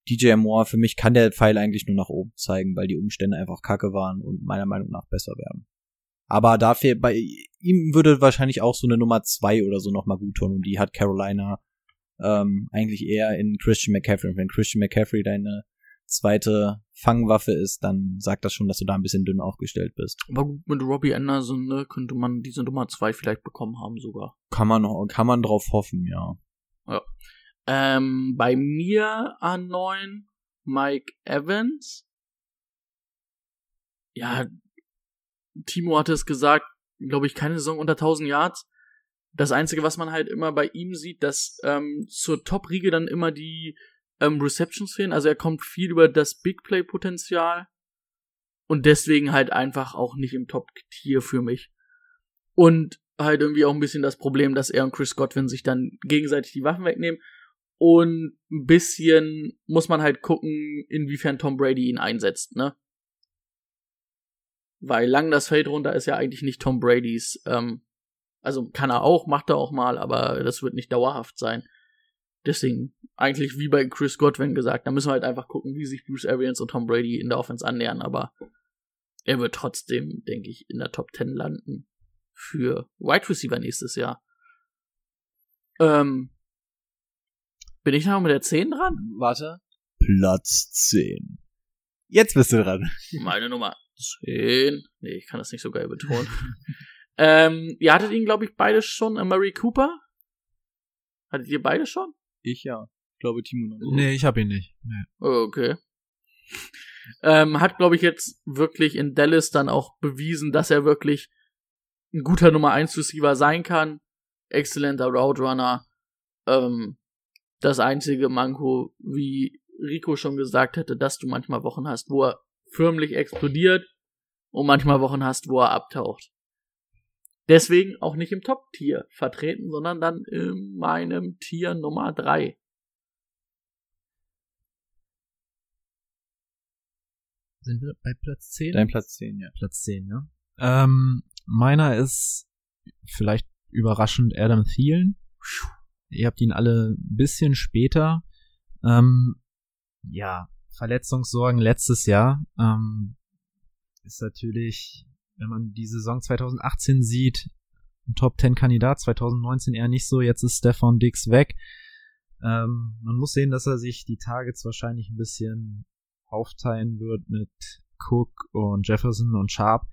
DJ Moore, für mich kann der Pfeil eigentlich nur nach oben zeigen, weil die Umstände einfach kacke waren und meiner Meinung nach besser werden. Aber dafür, bei ihm würde wahrscheinlich auch so eine Nummer zwei oder so nochmal gut tun und die hat Carolina ähm, eigentlich eher in Christian McCaffrey. Und wenn Christian McCaffrey deine zweite Fangwaffe ist, dann sagt das schon, dass du da ein bisschen dünn aufgestellt bist. Aber gut, mit Robbie Anderson ne, könnte man diese Nummer zwei vielleicht bekommen haben sogar. Kann man noch, kann man drauf hoffen, ja. Ja. Ähm, bei mir an neun Mike Evans. Ja, Timo hatte es gesagt, glaube ich, keine Saison unter 1000 Yards. Das Einzige, was man halt immer bei ihm sieht, dass ähm, zur Top-Riege dann immer die ähm, Receptions fehlen. Also er kommt viel über das Big Play-Potenzial und deswegen halt einfach auch nicht im Top-Tier für mich. Und halt irgendwie auch ein bisschen das Problem, dass er und Chris Godwin sich dann gegenseitig die Waffen wegnehmen. Und ein bisschen muss man halt gucken, inwiefern Tom Brady ihn einsetzt, ne? Weil lang das Feld runter ist ja eigentlich nicht Tom Bradys. Ähm, also kann er auch, macht er auch mal, aber das wird nicht dauerhaft sein. Deswegen eigentlich wie bei Chris Godwin gesagt, da müssen wir halt einfach gucken, wie sich Bruce Arians und Tom Brady in der Offense annähern, aber er wird trotzdem, denke ich, in der Top 10 landen für Wide Receiver nächstes Jahr. Ähm, bin ich noch mit der 10 dran? Warte. Platz 10. Jetzt bist du dran. Meine Nummer 10. Nee, ich kann das nicht so geil betonen. [laughs] ähm, ihr hattet ihn, glaube ich, beide schon, äh, Murray Cooper? Hattet ihr beide schon? Ich ja. Ich glaube, Timo noch. Nee, ich hab ihn nicht. Nee. Okay. Ähm, hat, glaube ich, jetzt wirklich in Dallas dann auch bewiesen, dass er wirklich ein guter Nummer 1 Receiver sein kann. Exzellenter Route Runner. Ähm, das einzige Manko, wie Rico schon gesagt hätte, dass du manchmal Wochen hast, wo er förmlich explodiert und manchmal Wochen hast, wo er abtaucht. Deswegen auch nicht im Top-Tier vertreten, sondern dann in meinem Tier Nummer 3. Sind wir bei Platz 10? Dein Platz 10, ja. Platz 10, ja. Ähm, meiner ist vielleicht überraschend Adam Thielen. Ihr habt ihn alle ein bisschen später. Ähm, ja, Verletzungssorgen letztes Jahr ähm, ist natürlich, wenn man die Saison 2018 sieht, Top 10 Kandidat, 2019 eher nicht so. Jetzt ist Stefan Dix weg. Ähm, man muss sehen, dass er sich die Targets wahrscheinlich ein bisschen aufteilen wird mit Cook und Jefferson und Sharp.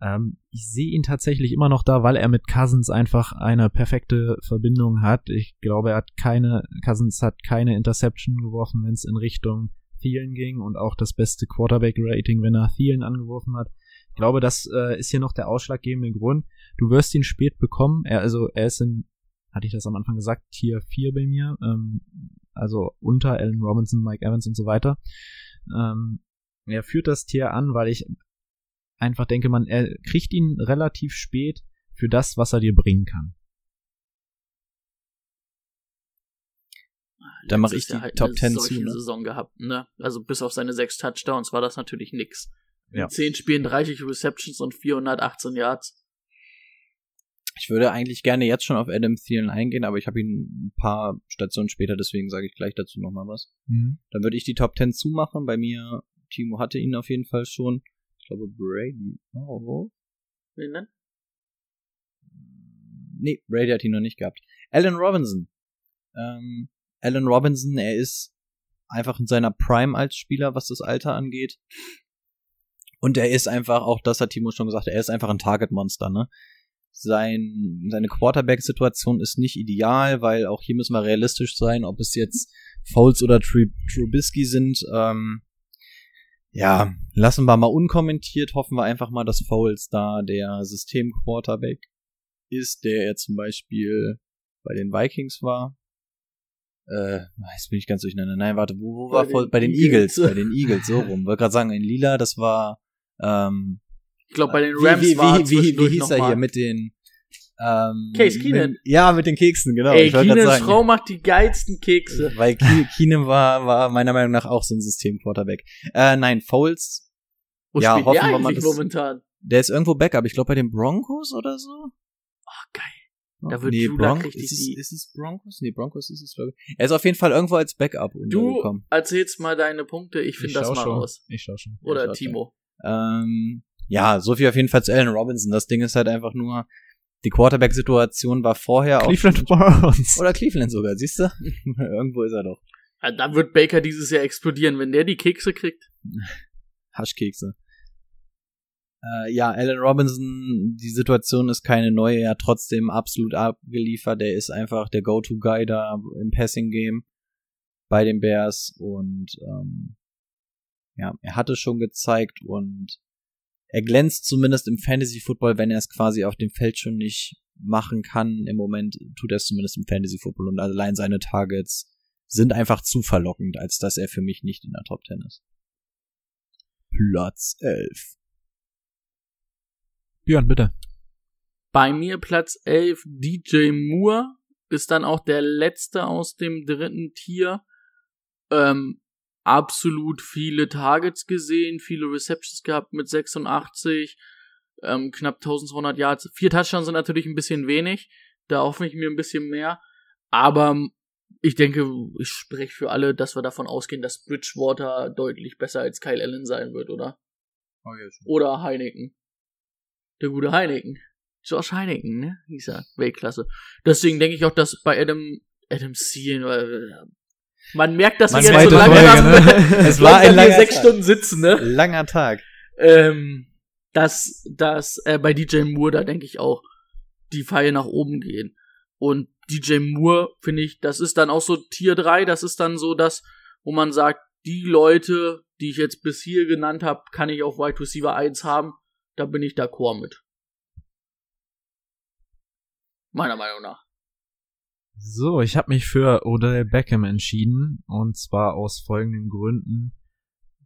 Ähm, ich sehe ihn tatsächlich immer noch da, weil er mit Cousins einfach eine perfekte Verbindung hat. Ich glaube, er hat keine, Cousins hat keine Interception geworfen, wenn es in Richtung Thielen ging und auch das beste Quarterback-Rating, wenn er Thielen angeworfen hat. Ich glaube, das äh, ist hier noch der ausschlaggebende Grund. Du wirst ihn spät bekommen. Er, also, er ist in, hatte ich das am Anfang gesagt, Tier 4 bei mir. Ähm, also unter Allen Robinson, Mike Evans und so weiter. Ähm, er führt das Tier an, weil ich einfach denke, man, er kriegt ihn relativ spät für das, was er dir bringen kann. Dann mache Letztes ich die halt Top eine 10 solche zu, ne? Saison gehabt, ne? Also bis auf seine sechs Touchdowns war das natürlich nix. Ja. In zehn Spielen 30 Receptions und 418 Yards. Ich würde eigentlich gerne jetzt schon auf Adam Thielen eingehen, aber ich habe ihn ein paar Stationen später, deswegen sage ich gleich dazu nochmal was. Mhm. Dann würde ich die Top 10 zumachen. Bei mir, Timo hatte ihn auf jeden Fall schon. Ich glaube, Brady. Oh. Wen denn? Nee, Brady hat ihn noch nicht gehabt. Allen Robinson. Ähm, Allen Robinson, er ist einfach in seiner Prime als Spieler, was das Alter angeht. Und er ist einfach, auch das hat Timo schon gesagt, er ist einfach ein Target-Monster, ne? Sein, seine Quarterback-Situation ist nicht ideal, weil auch hier müssen wir realistisch sein, ob es jetzt Foles oder Tri Trubisky sind. Ähm, ja, lassen wir mal unkommentiert, hoffen wir einfach mal, dass Foles da der System-Quarterback ist, der er zum Beispiel bei den Vikings war. Äh, jetzt bin ich ganz durcheinander. Nein, warte, wo, wo war Foles? Bei den Eagles. Eagles, bei den Eagles, so rum. Wollte gerade sagen, in Lila, das war, ähm, Ich glaube, bei den wie- Rams wie, war wie, wie, wie zwischendurch hieß er hier mit den, ähm, Case Keenan. Mit, ja, mit den Keksen, genau. Ey, ich Keenans sagen. Frau macht die geilsten Kekse. Weil Ke Keenan war, war meiner Meinung nach auch so ein System-Quarterback. Äh, nein, Foles, Wo Ja, spielt hoffen der wir mal, dass- momentan? der ist irgendwo Backup. Ich glaube bei den Broncos oder so. Ah, geil. Da wird nee, Jula richtig ist, es, die- ist es Broncos? Nee, Broncos ist es, glaube ich. Er ist auf jeden Fall irgendwo als Backup Du untergekommen. erzählst mal deine Punkte, ich finde das mal schon. raus. Ich schau schon. Oder schau Timo. Ähm, ja, so viel auf jeden Fall zu Allen Robinson. Das Ding ist halt einfach nur, die Quarterback-Situation war vorher Cleveland auch. Browns. Oder Cleveland sogar, siehst du? [laughs] irgendwo ist er doch. Da wird Baker dieses Jahr explodieren, wenn der die Kekse kriegt. [laughs] Haschkekse. Äh, ja, Allen Robinson, die Situation ist keine neue, er hat trotzdem absolut abgeliefert. Der ist einfach der Go-To-Guy da im Passing-Game bei den Bears und ähm, ja, er hat es schon gezeigt und er glänzt zumindest im Fantasy-Football, wenn er es quasi auf dem Feld schon nicht machen kann. Im Moment tut er es zumindest im Fantasy-Football und allein seine Targets sind einfach zu verlockend, als dass er für mich nicht in der Top 10 ist. Platz 11. Björn, bitte. Bei mir Platz 11 DJ Moore ist dann auch der letzte aus dem dritten Tier. Ähm, absolut viele Targets gesehen, viele Receptions gehabt mit 86, ähm, knapp 1200 Yards. Vier Touchdowns sind natürlich ein bisschen wenig, da hoffe ich mir ein bisschen mehr. Aber ich denke, ich spreche für alle, dass wir davon ausgehen, dass Bridgewater deutlich besser als Kyle Allen sein wird, oder? Oder Heineken. Der gute Heineken. Josh Heineken, ne? Hieß er. Weltklasse. Deswegen denke ich auch, dass bei Adam, Adam äh, man merkt, dass Man wir jetzt so lange Folge, [laughs] ne? Es war ein langer sechs Tag. Stunden sitzen, ne? Langer Tag. Ähm, dass, dass äh, bei DJ Moore, da denke ich auch, die Pfeile nach oben gehen. Und DJ Moore, finde ich, das ist dann auch so Tier 3, das ist dann so das, wo man sagt, die Leute, die ich jetzt bis hier genannt habe, kann ich auf Wide Receiver 1 haben. Da bin ich d'accord mit. Meiner Meinung nach. So, ich habe mich für Odell Beckham entschieden und zwar aus folgenden Gründen.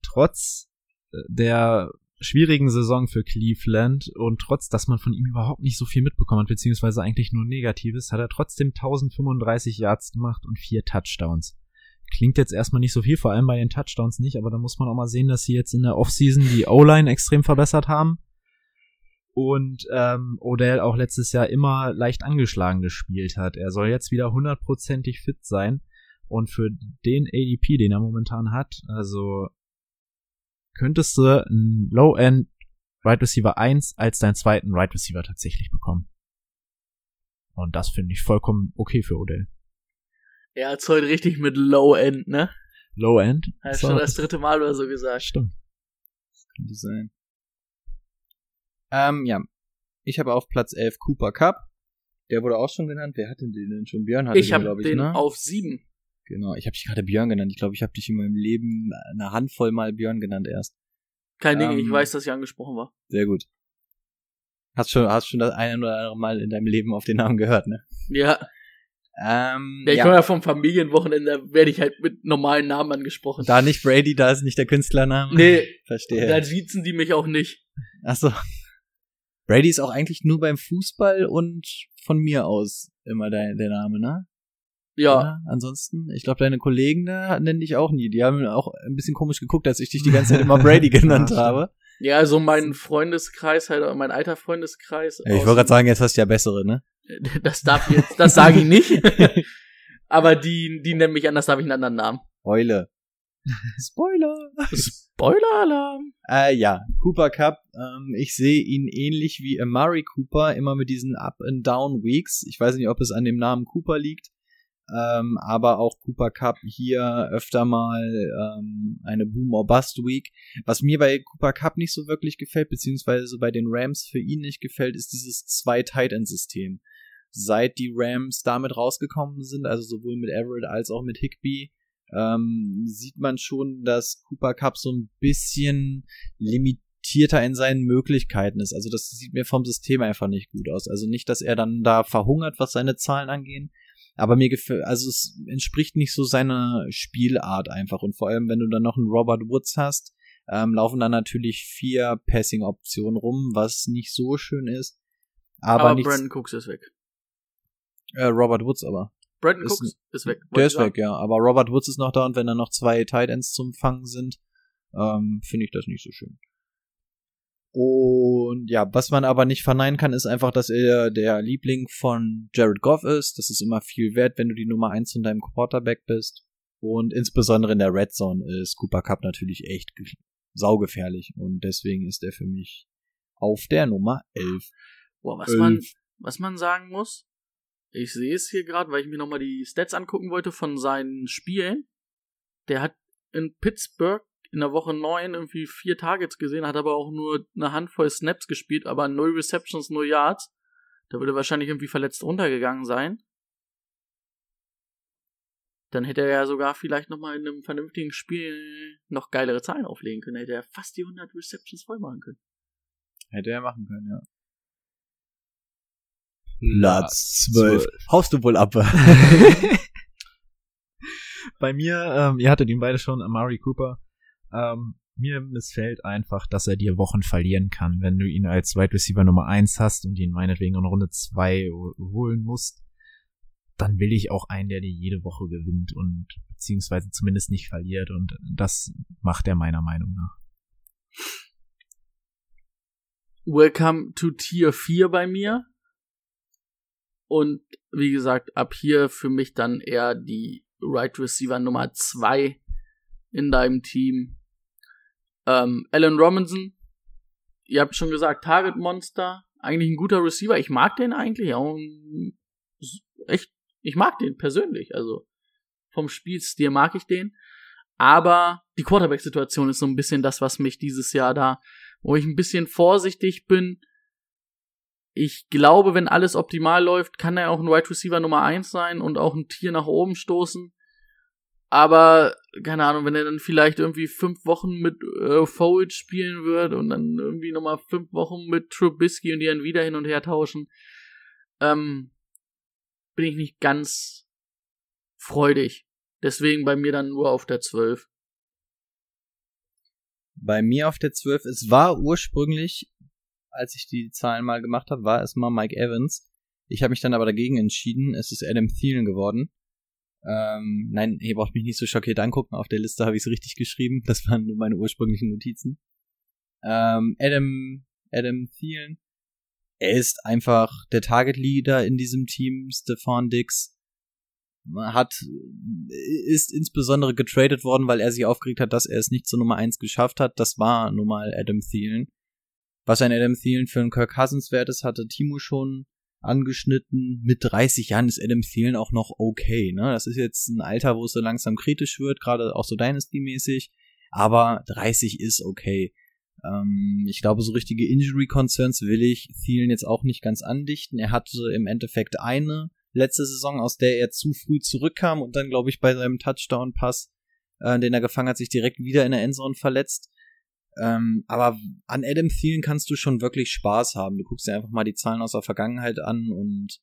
Trotz äh, der schwierigen Saison für Cleveland und trotz, dass man von ihm überhaupt nicht so viel mitbekommen hat, beziehungsweise eigentlich nur Negatives, hat er trotzdem 1035 Yards gemacht und vier Touchdowns. Klingt jetzt erstmal nicht so viel, vor allem bei den Touchdowns nicht, aber da muss man auch mal sehen, dass sie jetzt in der Offseason die O-Line extrem verbessert haben und ähm, Odell auch letztes Jahr immer leicht angeschlagen gespielt hat. Er soll jetzt wieder hundertprozentig fit sein und für den ADP, den er momentan hat, also könntest du einen Low-End Right Receiver 1 als deinen zweiten Right Receiver tatsächlich bekommen. Und das finde ich vollkommen okay für Odell. Er hat's heute richtig mit Low End, ne? Low-End? Hat schon das dritte Mal oder so gesagt. Stimmt. Könnte sein. Ähm, ja. Ich habe auf Platz 11 Cooper Cup. Der wurde auch schon genannt. Wer hat denn den denn schon? Björn hatte Ich den, habe glaub ich, den ne? auf sieben. Genau. Ich habe dich gerade Björn genannt. Ich glaube, ich habe dich in meinem Leben eine Handvoll mal Björn genannt erst. Kein Ding, ich Ähm, weiß, dass ich angesprochen war. Sehr gut. Hast schon, hast schon das eine oder andere Mal in deinem Leben auf den Namen gehört, ne? Ja, Ähm, ja ich ja. komme ja vom Familienwochenende, werde ich halt mit normalen Namen angesprochen. Da nicht Brady, da ist nicht der Künstlername. Nee, Verstehe. da siezen die mich auch nicht. Achso. Brady ist auch eigentlich nur beim Fußball und von mir aus immer der, der Name, ne? Ja, Ansonsten, ich glaube, deine Kollegen da nennen dich auch nie. Die haben auch ein bisschen komisch geguckt, als ich dich die ganze Zeit immer Brady [laughs] genannt Ja, habe. ja, also mein Freundeskreis, halt, mein alter Freundeskreis. Ja, ich wollte gerade sagen, jetzt hast du ja bessere, ne? [laughs] Das darf ich jetzt, das sage ich nicht. [laughs] Aber die, die nennen mich anders, darf ich einen anderen Namen. Heule. [laughs] Spoiler. Spoiler-Alarm. Äh, ja, Cooper Cup. Ähm, ich sehe ihn ähnlich wie Amari Cooper, immer mit diesen Up-and-Down-Weeks. Ich weiß nicht, ob es an dem Namen Cooper liegt. ähm, aber auch Cooper Cup hier öfter mal ähm, eine Boom or Bust Week. Was mir bei Cooper Cup nicht so wirklich gefällt, beziehungsweise bei den Rams für ihn nicht gefällt, ist dieses zwei Tight End System. Seit die Rams damit rausgekommen sind, also sowohl mit Everett als auch mit Higby, ähm, sieht man schon, dass Cooper Cup so ein bisschen limitierter in seinen Möglichkeiten ist. Also das sieht mir vom System einfach nicht gut aus. Also nicht, dass er dann da verhungert, was seine Zahlen angehen, aber mir gefällt, also es entspricht nicht so seiner Spielart einfach. Und vor allem, wenn du dann noch einen Robert Woods hast, ähm, laufen dann natürlich vier Passing-Optionen rum, was nicht so schön ist. Aber, Aber Brandon Cooks ist weg. äh, Robert Woods aber. Brandon Ist Cooks ist weg. Der ist weg, ja. Aber Robert Woods ist noch da und wenn dann noch zwei Tight Ends zum Fangen sind, ähm, finde ich das nicht so schön. Und ja, was man aber nicht verneinen kann, ist einfach, dass er der Liebling von Jared Goff ist. Das ist immer viel wert, wenn du die Nummer eins von deinem Quarterback bist. Und insbesondere in der Red Zone ist Cooper Cup natürlich echt ge- saugefährlich. Und deswegen ist er für mich auf der Nummer 11. Boah, was Elf. man, was man sagen muss, ich sehe es hier gerade, weil ich mir nochmal die Stats angucken wollte von seinen Spielen. Der hat in Pittsburgh in der Woche 9 irgendwie vier Targets gesehen, hat aber auch nur eine Handvoll Snaps gespielt, aber null Receptions, null Yards. Da würde er wahrscheinlich irgendwie verletzt runtergegangen sein. Dann hätte er ja sogar vielleicht nochmal in einem vernünftigen Spiel noch geilere Zahlen auflegen können. Hätte er fast die 100 Receptions voll machen können. Hätte er machen können, ja. Platz 12. Haust du wohl ab? [laughs] [laughs] Bei mir, ähm, ihr hattet ihn beide schon, Amari Cooper. Ähm, mir missfällt einfach, dass er dir Wochen verlieren kann, wenn du ihn als Wide Receiver Nummer 1 hast und ihn meinetwegen in Runde 2 holen musst. Dann will ich auch einen, der dir jede Woche gewinnt und beziehungsweise zumindest nicht verliert und das macht er meiner Meinung nach. Welcome to Tier 4 bei mir. Und wie gesagt, ab hier für mich dann eher die Right Receiver Nummer 2 in deinem Team. Ähm, Alan Robinson, ihr habt schon gesagt, Target Monster, eigentlich ein guter Receiver. Ich mag den eigentlich auch. Echt, ich mag den persönlich. Also vom Spielstil mag ich den. Aber die Quarterback-Situation ist so ein bisschen das, was mich dieses Jahr da, wo ich ein bisschen vorsichtig bin. Ich glaube, wenn alles optimal läuft, kann er auch ein Wide Receiver Nummer 1 sein und auch ein Tier nach oben stoßen. Aber, keine Ahnung, wenn er dann vielleicht irgendwie fünf Wochen mit äh, Forward spielen wird und dann irgendwie nochmal fünf Wochen mit Trubisky und die dann wieder hin und her tauschen, ähm, bin ich nicht ganz freudig. Deswegen bei mir dann nur auf der 12. Bei mir auf der 12, es war ursprünglich, als ich die Zahlen mal gemacht habe, war es mal Mike Evans. Ich habe mich dann aber dagegen entschieden. Es ist Adam Thielen geworden. Ähm, nein, ihr braucht mich nicht so schockiert angucken. Auf der Liste habe ich es richtig geschrieben. Das waren nur meine ursprünglichen Notizen. Ähm, Adam, Adam Thielen. Er ist einfach der Target Leader in diesem Team. Stefan Dix hat, ist insbesondere getradet worden, weil er sich aufgeregt hat, dass er es nicht zur Nummer 1 geschafft hat. Das war nun mal Adam Thielen. Was ein Adam Thielen für einen Kirk Cousins wert ist, hatte Timo schon angeschnitten. Mit 30 Jahren ist Adam Thielen auch noch okay. Ne? Das ist jetzt ein Alter, wo es so langsam kritisch wird, gerade auch so Dynasty-mäßig. Aber 30 ist okay. Ähm, ich glaube, so richtige Injury-Concerns will ich Thielen jetzt auch nicht ganz andichten. Er hatte im Endeffekt eine letzte Saison, aus der er zu früh zurückkam und dann, glaube ich, bei seinem Touchdown-Pass, äh, den er gefangen hat, sich direkt wieder in der Endzone verletzt. Ähm, aber an Adam Thielen kannst du schon wirklich Spaß haben. Du guckst dir einfach mal die Zahlen aus der Vergangenheit an und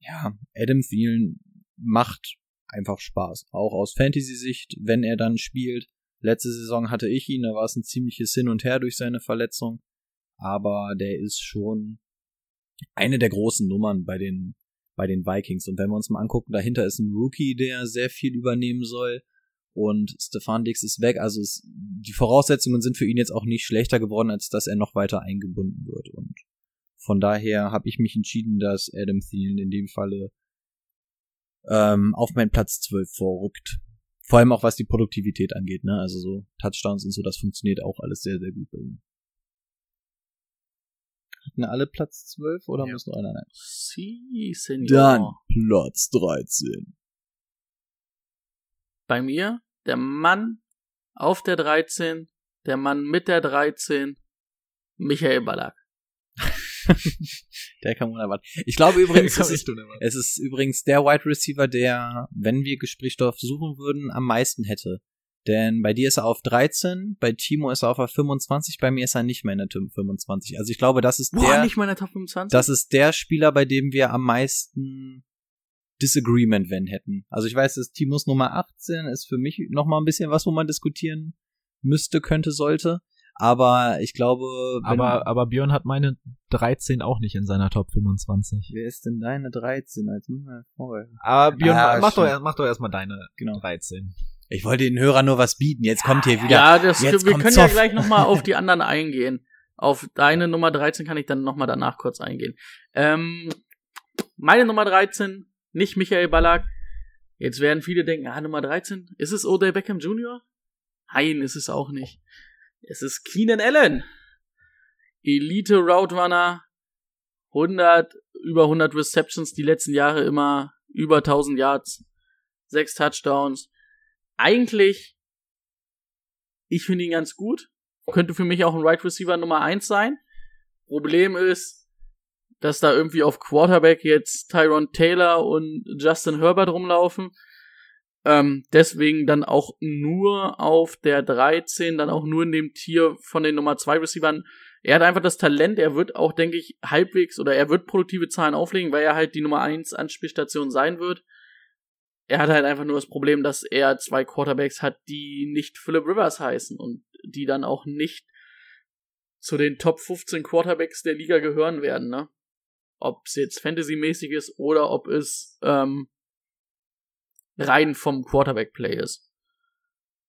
ja, Adam Thielen macht einfach Spaß. Auch aus Fantasy-Sicht, wenn er dann spielt. Letzte Saison hatte ich ihn, da war es ein ziemliches Hin und Her durch seine Verletzung. Aber der ist schon eine der großen Nummern bei den, bei den Vikings. Und wenn wir uns mal angucken, dahinter ist ein Rookie, der sehr viel übernehmen soll. Und Stefan Dix ist weg. Also es, die Voraussetzungen sind für ihn jetzt auch nicht schlechter geworden, als dass er noch weiter eingebunden wird. Und von daher habe ich mich entschieden, dass Adam Thielen in dem Falle ähm, auf meinen Platz 12 vorrückt. Vor allem auch was die Produktivität angeht, ne? Also so Touchdowns und so, das funktioniert auch alles sehr, sehr gut bei ihm. Hatten alle Platz 12 oder Ja. muss noch einer? Si, Senor. Dann Platz 13. Bei mir der Mann auf der 13, der Mann mit der 13, Michael Ballack. [laughs] der kann wunderbar. Ich glaube übrigens, es ist, es ist übrigens der Wide Receiver, der, wenn wir Gesprächsstoff suchen würden, am meisten hätte. Denn bei dir ist er auf 13, bei Timo ist er auf 25, bei mir ist er nicht mehr in der Top 25. Also ich glaube, das ist Boah, der, nicht in der Top 25? das ist der Spieler, bei dem wir am meisten Disagreement, wenn hätten. Also ich weiß, dass Timos Nummer 18 ist für mich noch mal ein bisschen was, wo man diskutieren müsste, könnte, sollte. Aber ich glaube, Aber, aber Björn hat meine 13 auch nicht in seiner Top 25. wer ist denn deine 13 als mal vorher? Aber Björn, Ah, mach, doch, stimmt. mach doch erstmal deine Genau. 13. Ich wollte den Hörern nur was bieten. Jetzt kommt hier wieder. Ja, das, jetzt wir können ja Zoff. gleich nochmal auf [laughs] die anderen eingehen. Auf deine Nummer 13 kann ich dann nochmal danach kurz eingehen. Ähm, meine Nummer 13, nicht Michael Ballack. Jetzt werden viele denken, ah, Nummer 13, ist es Odell Beckham Jr.? Nein, ist es auch nicht. Es ist Keenan Allen. Elite Route Runner, 100, über 100 Receptions, die letzten Jahre immer über 1000 Yards, 6 Touchdowns. Eigentlich, ich finde ihn ganz gut. Könnte für mich auch ein Right Receiver Nummer 1 sein. Problem ist, dass da irgendwie auf Quarterback jetzt Tyron Taylor und Justin Herbert rumlaufen. Ähm, deswegen dann auch nur auf der 13, dann auch nur in dem Tier von den Nummer 2 Receivern. Er hat einfach das Talent, er wird auch, denke ich, halbwegs oder er wird produktive Zahlen auflegen, weil er halt die Nummer 1 Anspielstation sein wird. Er hat halt einfach nur das Problem, dass er zwei Quarterbacks hat, die nicht Philip Rivers heißen und die dann auch nicht zu den Top 15 Quarterbacks der Liga gehören werden, ne? Ob es jetzt Fantasy-mäßig ist oder ob es ähm, rein vom Quarterback-Play ist.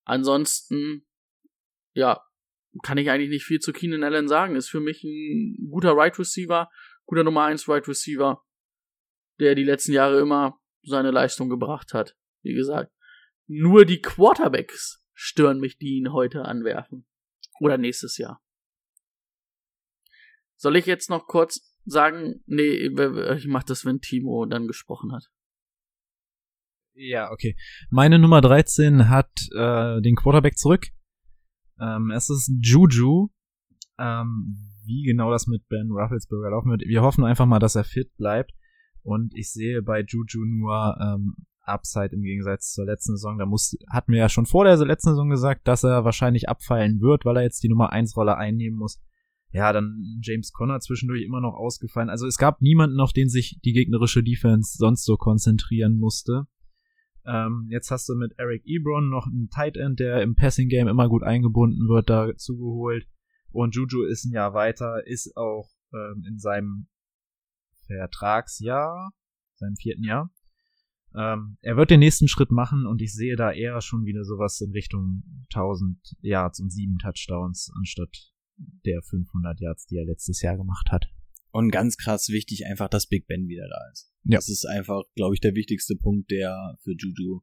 Ansonsten, ja, kann ich eigentlich nicht viel zu Keenan Allen sagen. Ist für mich ein guter Right Receiver, guter Nummer 1 Right Receiver, der die letzten Jahre immer seine Leistung gebracht hat. Wie gesagt, nur die Quarterbacks stören mich, die ihn heute anwerfen. Oder nächstes Jahr. Soll ich jetzt noch kurz sagen, nee, ich mach das, wenn Timo dann gesprochen hat. Ja, okay. Meine Nummer 13 hat äh, den Quarterback zurück. Ähm, es ist Juju. Ähm, wie genau das mit Ben Rufflesberger laufen wird. Wir hoffen einfach mal, dass er fit bleibt. Und ich sehe bei Juju nur ähm, Upside im Gegensatz zur letzten Saison. Da muss, hatten wir ja schon vor der letzten Saison gesagt, dass er wahrscheinlich abfallen wird, weil er jetzt die Nummer 1 Rolle einnehmen muss. Ja, dann James Conner zwischendurch immer noch ausgefallen. Also es gab niemanden, auf den sich die gegnerische Defense sonst so konzentrieren musste. Ähm, jetzt hast du mit Eric Ebron noch einen Tight End, der im Passing Game immer gut eingebunden wird, dazu geholt. Und Juju ist ein Jahr weiter, ist auch ähm, in seinem Vertragsjahr, seinem vierten Jahr. Ähm, er wird den nächsten Schritt machen und ich sehe da eher schon wieder sowas in Richtung 1000 Yards und 7 Touchdowns anstatt der 500 Yards, die er letztes Jahr gemacht hat. Und ganz krass wichtig einfach, dass Big Ben wieder da ist. Ja. Das ist einfach, glaube ich, der wichtigste Punkt, der für Juju.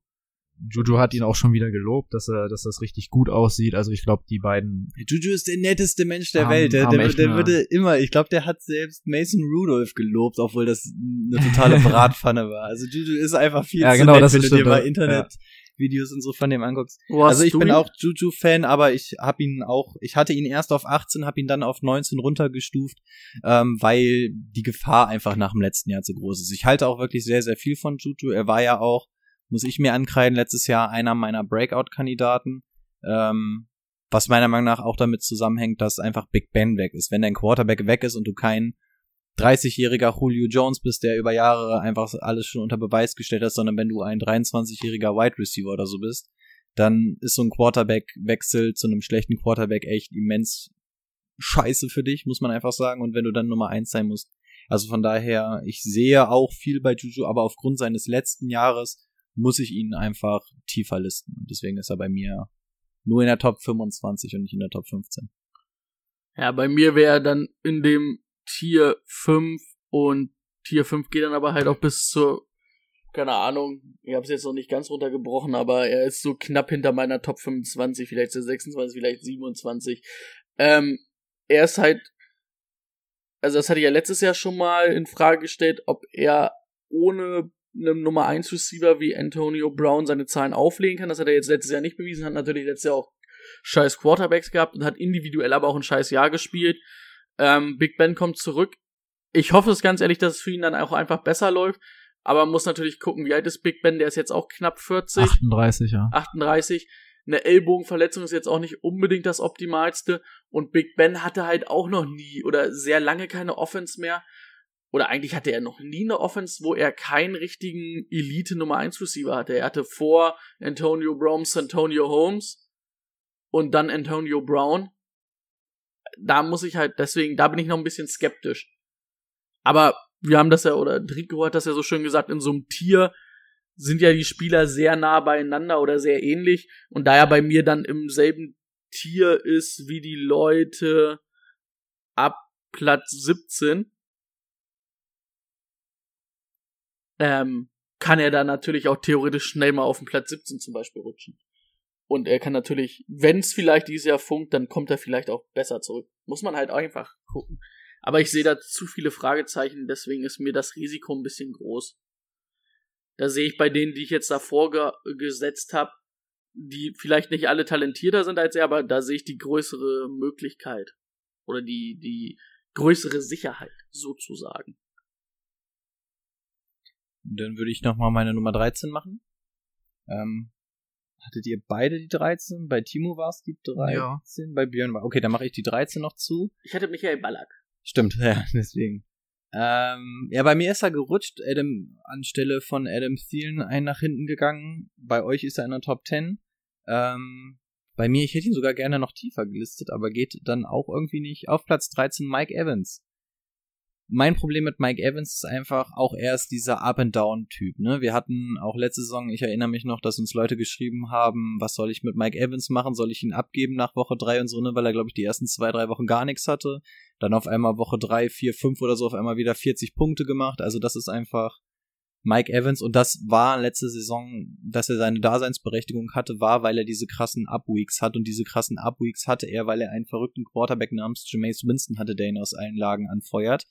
Juju hat ihn auch schon wieder gelobt, dass er, dass das richtig gut aussieht. Also ich glaube, die beiden Juju ist der netteste Mensch der Haben- Welt. Der, der, der würde immer, ich glaube, der hat selbst Mason Rudolph gelobt, obwohl das eine totale [laughs] Bratpfanne war. Also Juju ist einfach viel Ja, zu genau, nett, das wenn du dir stimmt, mal ja. Internetvideos und so von dem anguckst. Hast Also ich bin ihn? auch Juju-Fan, aber ich habe ihn auch, ich hatte ihn erst auf 18, habe ihn dann auf 19 runtergestuft, ähm, weil die Gefahr einfach nach dem letzten Jahr zu groß ist. Ich halte auch wirklich sehr, sehr viel von Juju. Er war ja auch, muss ich mir ankreiden, letztes Jahr einer meiner Breakout-Kandidaten. Ähm, was meiner Meinung nach auch damit zusammenhängt, dass einfach Big Ben weg ist. Wenn dein Quarterback weg ist und du kein 30-jähriger Julio Jones bist, der über Jahre einfach alles schon unter Beweis gestellt hat, sondern wenn du ein 23-jähriger Wide Receiver oder so bist, dann ist so ein Quarterback-Wechsel zu einem schlechten Quarterback echt immens scheiße für dich, muss man einfach sagen. Und wenn du dann Nummer eins sein musst. Also von daher, ich sehe auch viel bei Juju, aber aufgrund seines letzten Jahres muss ich ihn einfach tiefer listen. Und deswegen ist er bei mir nur in der Top 25 und nicht in der Top 15. Ja, bei mir wäre er dann in dem Tier 5 und Tier 5 geht dann aber halt auch bis zur, keine Ahnung, ich habe es jetzt noch nicht ganz runtergebrochen, aber er ist so knapp hinter meiner Top 25, vielleicht so 26, vielleicht 27. Ähm, er ist halt, also das hatte ich ja letztes Jahr schon mal in Frage gestellt, ob er ohne einem Nummer 1 Receiver wie Antonio Brown seine Zahlen auflegen kann. Das hat er jetzt letztes Jahr nicht bewiesen, hat natürlich letztes Jahr auch scheiß Quarterbacks gehabt und hat individuell aber auch ein scheiß Jahr gespielt. Ähm, Big Ben kommt zurück. Ich hoffe es ganz ehrlich, dass es für ihn dann auch einfach besser läuft. Aber man muss natürlich gucken, wie alt ist Big Ben? Der ist jetzt auch knapp 40. 38, ja. 38. Eine Ellbogenverletzung ist jetzt auch nicht unbedingt das Optimalste. Und Big Ben hatte halt auch noch nie oder sehr lange keine Offense mehr. Oder eigentlich hatte er noch nie eine Offense, wo er keinen richtigen Elite Nummer 1 Receiver hatte. Er hatte vor Antonio Brown, Antonio Holmes und dann Antonio Brown. Da muss ich halt, deswegen, da bin ich noch ein bisschen skeptisch. Aber wir haben das ja, oder Drico hat das ja so schön gesagt, in so einem Tier sind ja die Spieler sehr nah beieinander oder sehr ähnlich. Und da er bei mir dann im selben Tier ist wie die Leute ab Platz 17, ähm, kann er da natürlich auch theoretisch schnell mal auf den Platz 17 zum Beispiel rutschen. Und er kann natürlich, wenn es vielleicht dieses Jahr funkt, dann kommt er vielleicht auch besser zurück. Muss man halt einfach gucken. Aber ich sehe da zu viele Fragezeichen, deswegen ist mir das Risiko ein bisschen groß. Da sehe ich bei denen, die ich jetzt davor ge gesetzt habe, die vielleicht nicht alle talentierter sind als er, aber da sehe ich die größere Möglichkeit. Oder die, die größere Sicherheit, sozusagen. Dann würde ich nochmal meine Nummer 13 machen. Ähm, hattet ihr beide die 13? Bei Timo war es die 13, Ja. bei Björn war. Okay, dann mache ich die 13 noch zu. Ich hatte Michael Ballack. Stimmt, [laughs] ja, deswegen. Ähm, ja, bei mir ist er gerutscht, Adam anstelle von Adam Thielen ein nach hinten gegangen. Bei euch ist er in der Top 10. Ähm, bei mir, ich hätte ihn sogar gerne noch tiefer gelistet, aber geht dann auch irgendwie nicht. Auf Platz 13 Mike Evans. Mein Problem mit Mike Evans ist einfach, auch er ist dieser Up-and-Down-Typ. Ne? Wir hatten auch letzte Saison, ich erinnere mich noch, dass uns Leute geschrieben haben, was soll ich mit Mike Evans machen? Soll ich ihn abgeben nach Woche 3 und so, ne? weil er, glaube ich, die ersten zwei, drei Wochen gar nichts hatte. Dann auf einmal Woche 3, 4, 5 oder so auf einmal wieder 40 Punkte gemacht. Also das ist einfach Mike Evans und das war letzte Saison, dass er seine Daseinsberechtigung hatte, war, weil er diese krassen Upweeks hat und diese krassen Upweeks hatte er, weil er einen verrückten Quarterback namens Jameis Winston hatte, der ihn aus allen Lagen anfeuert.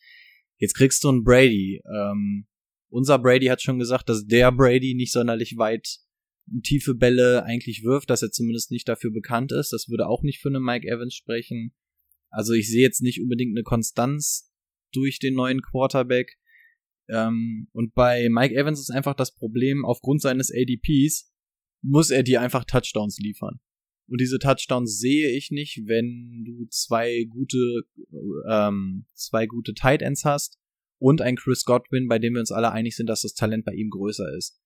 Jetzt kriegst du einen Brady. Ähm, unser Brady hat schon gesagt, dass der Brady nicht sonderlich weit tiefe Bälle eigentlich wirft, dass er zumindest nicht dafür bekannt ist. Das würde auch nicht für einen Mike Evans sprechen. Also ich sehe jetzt nicht unbedingt eine Konstanz durch den neuen Quarterback. Ähm, und bei Mike Evans ist einfach das Problem, aufgrund seines ADPs muss er dir einfach Touchdowns liefern. Und diese Touchdowns sehe ich nicht, wenn du zwei gute, ähm, zwei gute Tight Ends hast und ein Chris Godwin, bei dem wir uns alle einig sind, dass das Talent bei ihm größer ist.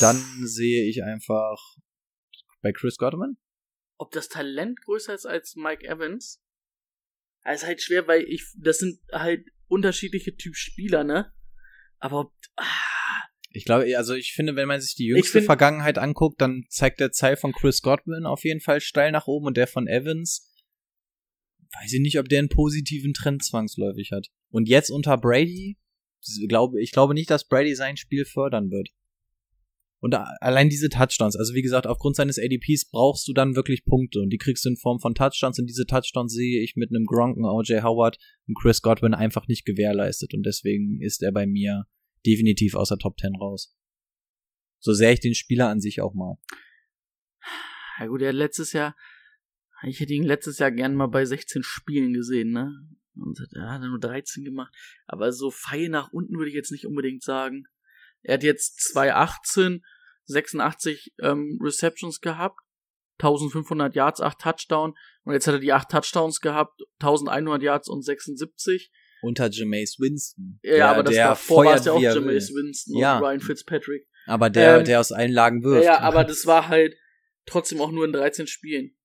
Dann sehe ich einfach bei Chris Godwin. Ob das Talent größer ist als Mike Evans? Das ist halt schwer, weil ich, das sind halt unterschiedliche Typ Spieler, ne? Aber ah, Ich glaube, also ich finde, wenn man sich die jüngste find- Vergangenheit anguckt, dann zeigt der Zeil von Chris Godwin auf jeden Fall steil nach oben und der von Evans, weiß ich nicht, ob der einen positiven Trend zwangsläufig hat. Und jetzt unter Brady, glaube ich glaube nicht, dass Brady sein Spiel fördern wird. Und allein diese Touchdowns, also wie gesagt, aufgrund seines ADPs brauchst du dann wirklich Punkte und die kriegst du in Form von Touchdowns und diese Touchdowns sehe ich mit einem Gronk, einem OJ Howard und Chris Godwin einfach nicht gewährleistet und deswegen ist er bei mir definitiv aus der Top 10 raus. So sehr ich den Spieler an sich auch mag. ja gut, er hat letztes Jahr, ich hätte ihn letztes Jahr gern mal bei 16 Spielen gesehen, ne? Und er hat nur 13 gemacht. Aber so Pfeil nach unten würde ich jetzt nicht unbedingt sagen. Er hat jetzt 2018 86 ähm, Receptions gehabt, 1500 Yards, 8 Touchdown. Und jetzt hat er die 8 Touchdowns gehabt, 1100 Yards und 76. Unter Jameis Winston. Ja, Der- aber das der davor war es ja auch Jameis. Winston Ja. und Ryan Fitzpatrick. Aber der, Ähm, der aus allen Lagen wirft. Ja, aber das war halt trotzdem auch nur in 13 Spielen.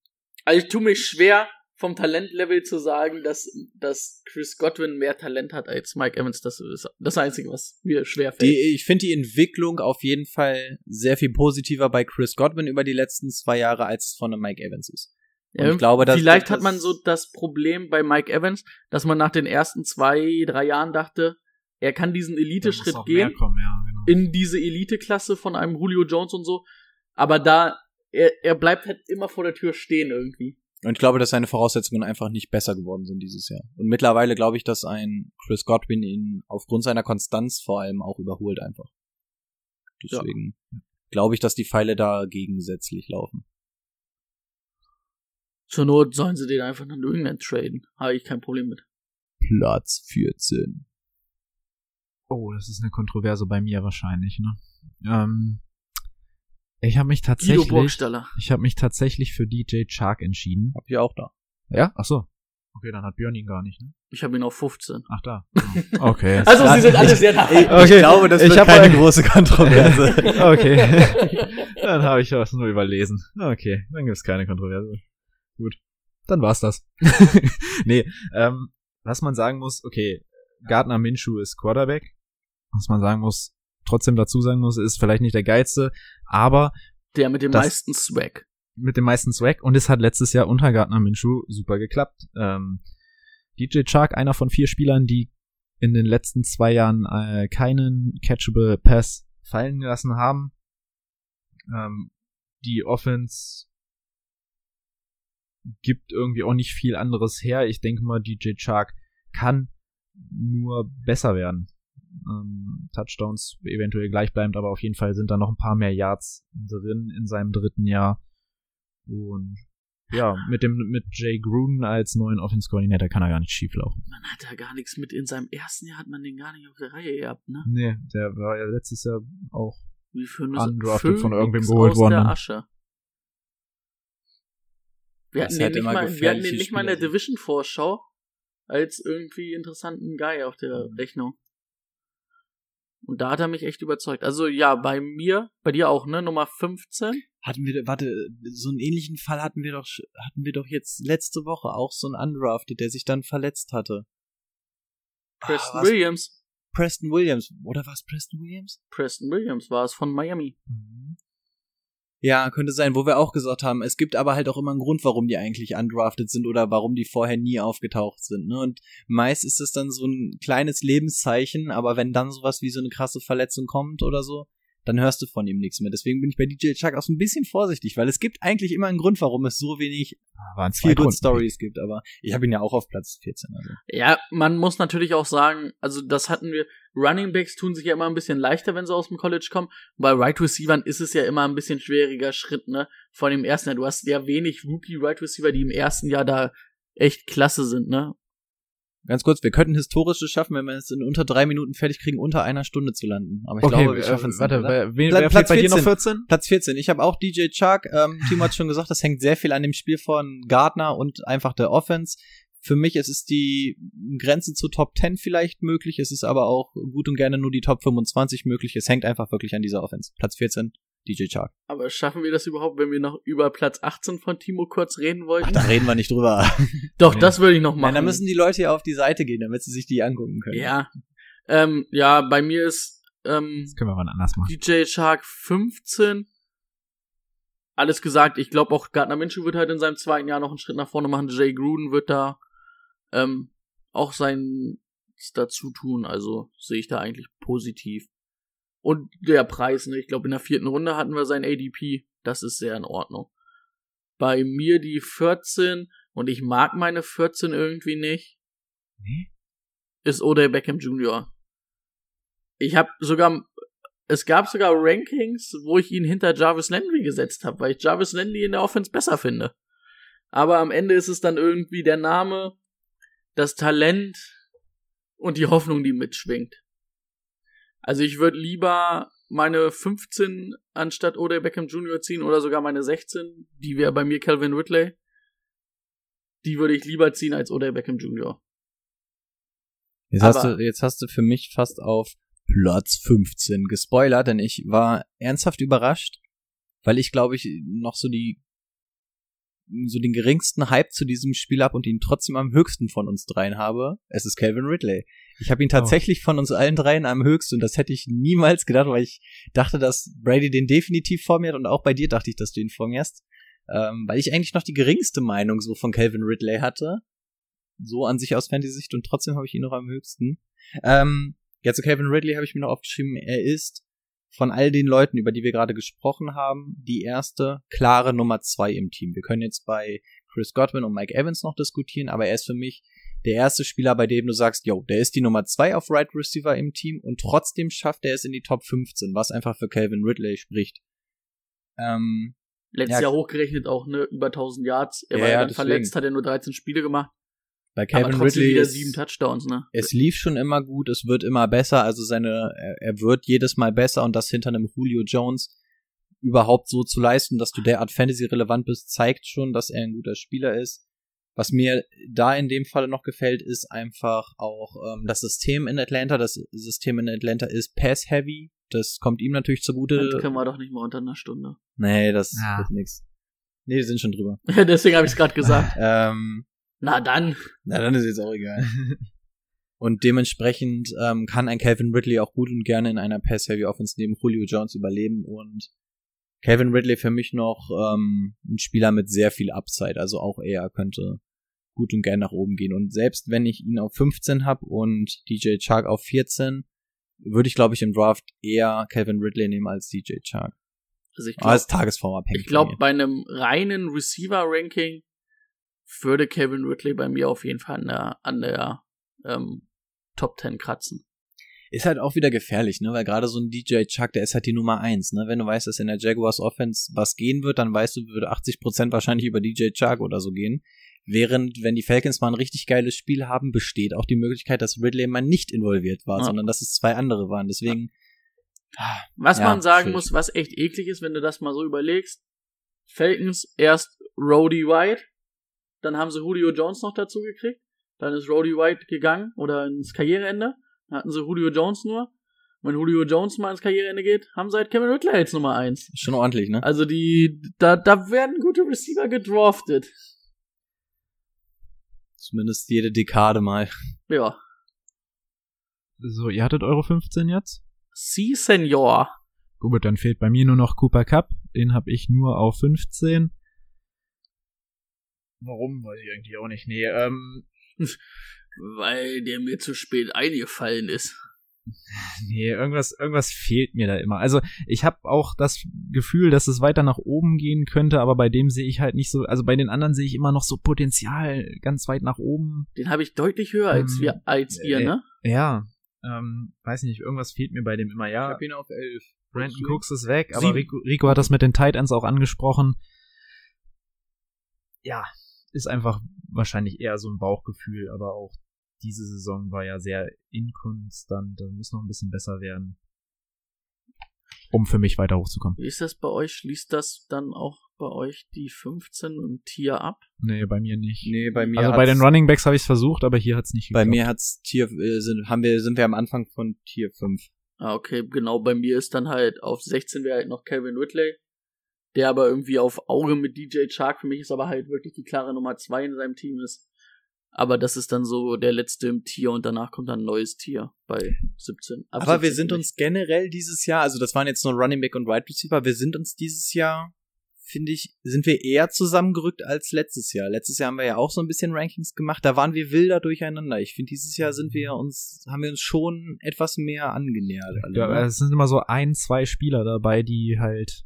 Also ich tue mich schwer, vom Talentlevel zu sagen, dass, dass Chris Godwin mehr Talent hat als Mike Evans. Das ist das Einzige, was mir schwer fällt. Die, ich finde die Entwicklung auf jeden Fall sehr viel positiver bei Chris Godwin über die letzten zwei Jahre, als es von einem Mike Evans ist. Und ich glaube, dass- vielleicht dass- hat man so das Problem bei Mike Evans, dass man nach den ersten zwei, drei Jahren dachte, er kann diesen Elite-Schritt gehen Kommen, ja, genau. in diese Elite-Klasse von einem Julio Jones und so. Aber da, er, er bleibt halt immer vor der Tür stehen irgendwie. Und ich glaube, dass seine Voraussetzungen einfach nicht besser geworden sind dieses Jahr. Und mittlerweile glaube ich, dass ein Chris Godwin ihn aufgrund seiner Konstanz vor allem auch überholt einfach. Deswegen glaube ich, dass die Pfeile da gegensätzlich laufen. Zur Not sollen sie den einfach nach New England traden. Habe ich kein Problem mit. Platz 14. Oh, das ist eine Kontroverse bei mir wahrscheinlich, ne? Ähm, ich habe mich tatsächlich, ich habe mich tatsächlich für DJ Chark entschieden. Hab ich auch da. Ja? Ach so. Okay, dann hat Björn ihn gar nicht, ne? Ich habe ihn auf 15. Ach da. [laughs] Okay. Also sie sind alle sehr nah. Ich glaube, das Ich wird hab keine ein- große Kontroverse. [laughs] okay. [laughs] dann habe ich was nur überlesen. Okay, dann gibt's keine Kontroverse. Gut. Dann war's das. [laughs] nee, ähm, was man sagen muss, okay, Gardner Minshew ist Quarterback. Was man sagen muss, trotzdem dazu sagen muss, ist vielleicht nicht der geilste, aber Der mit dem Das- meisten Swag. mit dem meisten Swag und es hat letztes Jahr unter Gardner Minshew super geklappt. Ähm, DJ Chark, einer von vier Spielern, die in den letzten zwei Jahren äh, keinen catchable Pass fallen gelassen haben. Ähm, die Offense gibt irgendwie auch nicht viel anderes her. Ich denke mal, DJ Chark kann nur besser werden. Ähm, Touchdowns eventuell gleichbleibend, aber auf jeden Fall sind da noch ein paar mehr Yards drin in seinem dritten Jahr. Und ja, mit dem mit Jay Gruden als neuen Offense Coordinator kann er gar nicht schief laufen. Man hat da gar nichts mit. In seinem ersten Jahr hat man den gar nicht auf der Reihe gehabt, ne? Nee, der war ja letztes Jahr auch Wie für eine Undrafted von irgendwem geholt worden. Asche. Wir hatten, den hätte nicht mal, wir hatten nicht mal in der Spieler sind. Division-Vorschau als irgendwie interessanten Guy auf der Mhm. Rechnung. Und da hat er mich echt überzeugt. Also ja, bei mir, bei dir auch, ne? Nummer 15. Hatten wir, warte, so einen ähnlichen Fall hatten wir doch, hatten wir doch jetzt letzte Woche auch so einen Undrafted, der sich dann verletzt hatte. Preston Ah, Williams. Preston Williams. Oder war es Preston Williams? Preston Williams war es von Miami. Ja, könnte sein, wo wir auch gesagt haben, es gibt aber halt auch immer einen Grund, warum die eigentlich undrafted sind oder warum die vorher nie aufgetaucht sind. Ne? Und meist ist es dann so ein kleines Lebenszeichen, aber wenn dann sowas wie so eine krasse Verletzung kommt oder so, dann hörst du von ihm nichts mehr. Deswegen bin ich bei DJ Chuck auch so ein bisschen vorsichtig, weil es gibt eigentlich immer einen Grund, warum es so wenig waren viel Good Stories gibt. Aber ich habe ihn ja auch auf Platz 14. Also. Ja, man muss natürlich auch sagen, also das hatten wir, Running Backs tun sich ja immer ein bisschen leichter, wenn sie aus dem College kommen. Bei Right Receivern ist es ja immer ein bisschen schwieriger Schritt, ne? Vor dem ersten Jahr. Du hast ja wenig Rookie Right Receiver, die im ersten Jahr da echt klasse sind, ne? Ganz kurz, wir könnten Historisches schaffen, wenn wir es in unter drei Minuten fertig kriegen, unter einer Stunde zu landen. Aber ich Okay, glaube, wir schaffen es warte, wer, wer Platz fehlt bei dir noch 14. 14? Platz 14. Ich habe auch DJ Chark. Ähm, Timo hat schon gesagt, das hängt sehr viel an dem Spiel von Gardner und einfach der Offense. Für mich ist es die Grenze zu Top 10 vielleicht möglich. Es ist aber auch gut und gerne nur die Top 25 möglich. Es hängt einfach wirklich an dieser Offense. Platz 14, DJ Chark. Aber schaffen wir das überhaupt, wenn wir noch über Platz 18 von Timo kurz reden wollten? Ach, da reden wir nicht drüber. [laughs] Doch, Nee. das würde ich noch machen. Nein, da müssen die Leute ja auf die Seite gehen, damit sie sich die angucken können. ja. Ähm, ja, bei mir ist ähm, Das können wir mal anders machen. DJ Shark 15. Alles gesagt, ich glaube auch Gardner Minshew wird halt in seinem zweiten Jahr noch einen Schritt nach vorne machen. Jay Gruden wird da ähm, auch sein dazu tun. Also sehe ich da eigentlich positiv. Und der Preis, ne? Ich glaube, in der vierten Runde hatten wir sein ADP. Das ist sehr in Ordnung. Bei mir die 14 und ich mag meine 14 irgendwie nicht. Nee? Ist Odell Beckham Jr. Ich habe sogar es gab sogar Rankings, wo ich ihn hinter Jarvis Landry gesetzt habe, weil ich Jarvis Landry in der Offense besser finde. Aber am Ende ist es dann irgendwie der Name, das Talent und die Hoffnung, die mitschwingt. Also ich würde lieber meine 15 anstatt Odell Beckham Jr. ziehen oder sogar meine 16, die wäre bei mir Calvin Ridley. Die würde ich lieber ziehen als Odell Beckham Jr. Jetzt hast, du, jetzt hast du für mich fast auf Platz 15 gespoilert, denn ich war ernsthaft überrascht, weil ich glaube ich noch so die so den geringsten Hype zu diesem Spiel ab und ihn trotzdem am höchsten von uns dreien habe. Es ist Calvin Ridley. Ich habe ihn tatsächlich von uns allen dreien am höchsten und das hätte ich niemals gedacht, weil ich dachte, dass Brady den definitiv vor mir hat und auch bei dir dachte ich, dass du ihn vor mir hast. Ähm, weil ich eigentlich noch die geringste Meinung so von Calvin Ridley hatte. So an sich aus Fantasy-Sicht und trotzdem habe ich ihn noch am höchsten. Ähm, ja, zu Calvin Ridley habe ich mir noch aufgeschrieben, er ist von all den Leuten, über die wir gerade gesprochen haben, die erste klare Nummer zwei im Team. Wir können jetzt bei Chris Godwin und Mike Evans noch diskutieren, aber er ist für mich der erste Spieler, bei dem du sagst, yo, der ist die Nummer zwei auf Right Receiver im Team und trotzdem schafft er es in die Top 15, was einfach für Calvin Ridley spricht. Ähm, Letztes Ja. Jahr hochgerechnet auch, ne, über 1000 Yards. Er Ja, war ja dann deswegen. verletzt, hat er nur 13 Spiele gemacht. Bei aber Calvin trotzdem Ridley wieder ist, sieben Touchdowns, ne? es lief schon immer gut, es wird immer besser, also seine, er, er wird jedes Mal besser und das hinter einem Julio Jones überhaupt so zu leisten, dass du derart Fantasy-relevant bist, zeigt schon, dass er ein guter Spieler ist. Was mir da in dem Falle noch gefällt, ist einfach auch ähm, das System in Atlanta. Das System in Atlanta ist Pass-Heavy. Das kommt ihm natürlich zugute. Das können wir doch nicht mal unter einer Stunde. Nee, das Ja. wird nix. Nee, die sind schon drüber. [laughs] Deswegen habe ich es gerade gesagt. [laughs] Ähm, Na dann. na, dann ist jetzt auch egal. Und dementsprechend ähm, kann ein Calvin Ridley auch gut und gerne in einer Pass-Heavy-Offense neben Julio Jones überleben. Und Calvin Ridley für mich noch ähm, ein Spieler mit sehr viel Upside. Also auch er könnte gut und gerne nach oben gehen. Und selbst wenn ich ihn auf 15 habe und DJ Chark auf 14, würde ich, glaube ich, im Draft eher Calvin Ridley nehmen als DJ Chark. Also ich Aber glaube, ist tagesformabhängig. ich glaube, bei einem reinen Receiver-Ranking würde Kevin Ridley bei mir auf jeden Fall an der, an der ähm, Top 10 kratzen. Ist halt auch wieder gefährlich, ne? Weil gerade so ein DJ Chuck, der ist halt die Nummer eins, ne? Wenn du weißt, dass in der Jaguars Offense was gehen wird, dann weißt du, würde 80% wahrscheinlich über DJ Chuck oder so gehen. Während, wenn die Falcons mal ein richtig geiles Spiel haben, besteht auch die Möglichkeit, dass Ridley mal nicht involviert war, Ja. sondern dass es zwei andere waren. Deswegen, Was Ja, man sagen schwierig. muss, was echt eklig ist, wenn du das mal so überlegst. Falcons erst Rody White, dann haben sie Julio Jones noch dazu gekriegt, dann ist Rody White gegangen oder ins Karriereende, dann hatten sie Julio Jones nur. Wenn Julio Jones mal ins Karriereende geht, haben sie halt Kevin Ridley als Nummer eins. schon ordentlich, ne? Also die, da, da werden gute Receiver gedraftet. Zumindest jede Dekade mal. Ja. So, ihr hattet eure 15 jetzt? Sie Senior. Gut, dann fehlt bei mir nur noch Cooper Cup. Den habe ich nur auf 15. Warum, weiß ich eigentlich auch nicht. Nee, ähm, Weil der mir zu spät eingefallen ist. [laughs] nee, irgendwas, irgendwas fehlt mir da immer. Also ich habe auch das Gefühl, dass es weiter nach oben gehen könnte, aber bei dem sehe ich halt nicht so, also bei den anderen sehe ich immer noch so Potenzial ganz weit nach oben. Den habe ich deutlich höher als Ähm, wir, als ihr, äh, ne? Ja, ähm, weiß nicht, irgendwas fehlt mir bei dem immer. Ja, ihn auf 11. Brandon Cooks ist weg, aber. Rico, Rico hat das mit den Tight Ends auch angesprochen. Ja, ist einfach wahrscheinlich eher so ein Bauchgefühl, aber auch diese Saison war ja sehr inkonstant, da muss noch ein bisschen besser werden, um für mich weiter hochzukommen. Wie ist das bei euch? Schließt das dann auch bei euch die 15 im Tier ab? Nee, bei mir nicht. Nee, bei mir also bei den Running Backs habe ich es versucht, aber hier hat's nicht Bei geklappt. mir hat's Tier, äh, sind, haben wir, sind wir am Anfang von Tier 5. Ah, okay, genau, bei mir ist dann halt auf 16 wäre halt noch Calvin Ridley, der aber irgendwie auf Auge mit DJ Chark für mich ist aber halt wirklich die klare Nummer 2 in seinem Team ist. Aber das ist dann so der letzte im Tier und danach kommt dann ein neues Tier bei 17. Ab Aber wir 17 sind bin uns generell dieses Jahr, also das waren jetzt nur Running Back und Wide Receiver, wir sind uns dieses Jahr, finde ich, sind wir eher zusammengerückt als letztes Jahr. Letztes Jahr haben wir ja auch so ein bisschen Rankings gemacht, da waren wir wilder durcheinander. Ich finde, dieses Jahr sind wir uns, haben wir uns schon etwas mehr angenähert. Alle, Ja, ne? es sind immer so ein, zwei Spieler dabei, die halt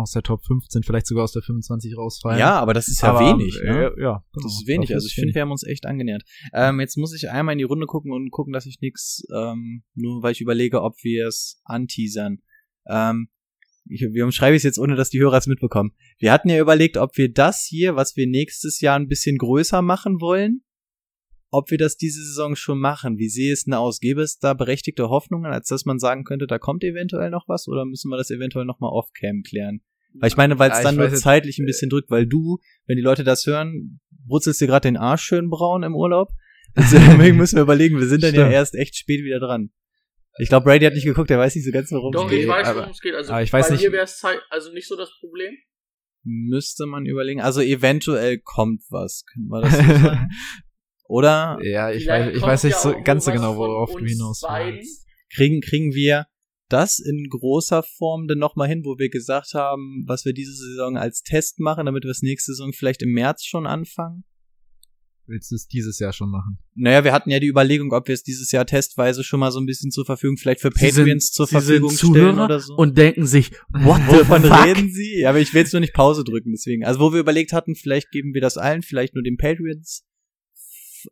aus der Top 15, vielleicht sogar aus der 25 rausfallen. ja, aber das ist ja Aber, wenig. äh, Ne? ja, genau. Das ist wenig. Dafür Also ich finde, wir haben uns echt angenähert. Ähm, jetzt muss ich einmal in die Runde gucken und gucken, dass ich nix, ähm, nur weil ich überlege, ob wir es anteasern. Ähm, ich, wie umschreibe ich es jetzt, ohne dass die Hörer es mitbekommen? Wir hatten ja überlegt, ob wir das hier, was wir nächstes Jahr ein bisschen größer machen wollen, ob wir das diese Saison schon machen. Wie sehe es denn aus? Gäbe es da berechtigte Hoffnungen, als dass man sagen könnte, da kommt eventuell noch was oder müssen wir das eventuell nochmal off-cam klären? Weil ich meine, weil es Ja, ich dann nur weiß zeitlich ein bisschen drückt, weil du, wenn die Leute das hören, brutzelst dir gerade den Arsch schön braun im Urlaub. [laughs] Deswegen müssen wir überlegen, wir sind dann ja Stimmt. erst echt spät wieder dran. Ich glaube, Brady hat nicht geguckt, der weiß nicht so ganz, warum Doch, es ich geht. weiß, aber- worum es geht. Also aber ich weiß bei nicht- mir wäre es Zeit, also nicht so das Problem. Müsste man überlegen. Also eventuell kommt was. Können wir das so sagen? [laughs] Oder Ja, ich Vielleicht weiß, ich weiß nicht ja so ganz so genau, worauf du hinaus willst. kriegen, kriegen wir das in großer Form denn nochmal hin, wo wir gesagt haben, was wir diese Saison als Test machen, damit wir es nächste Saison vielleicht im März schon anfangen? Willst du es dieses Jahr schon machen? Naja, wir hatten ja die Überlegung, ob wir es dieses Jahr testweise schon mal so ein bisschen zur Verfügung, vielleicht für Sie sind- Patreons zur Sie Verfügung stellen oder so. Und denken sich, [laughs] what the Wovon fuck? reden Sie? Ja, aber ich will jetzt nur nicht Pause drücken, deswegen. Also, wo wir überlegt hatten, vielleicht geben wir das allen, vielleicht nur den Patreons.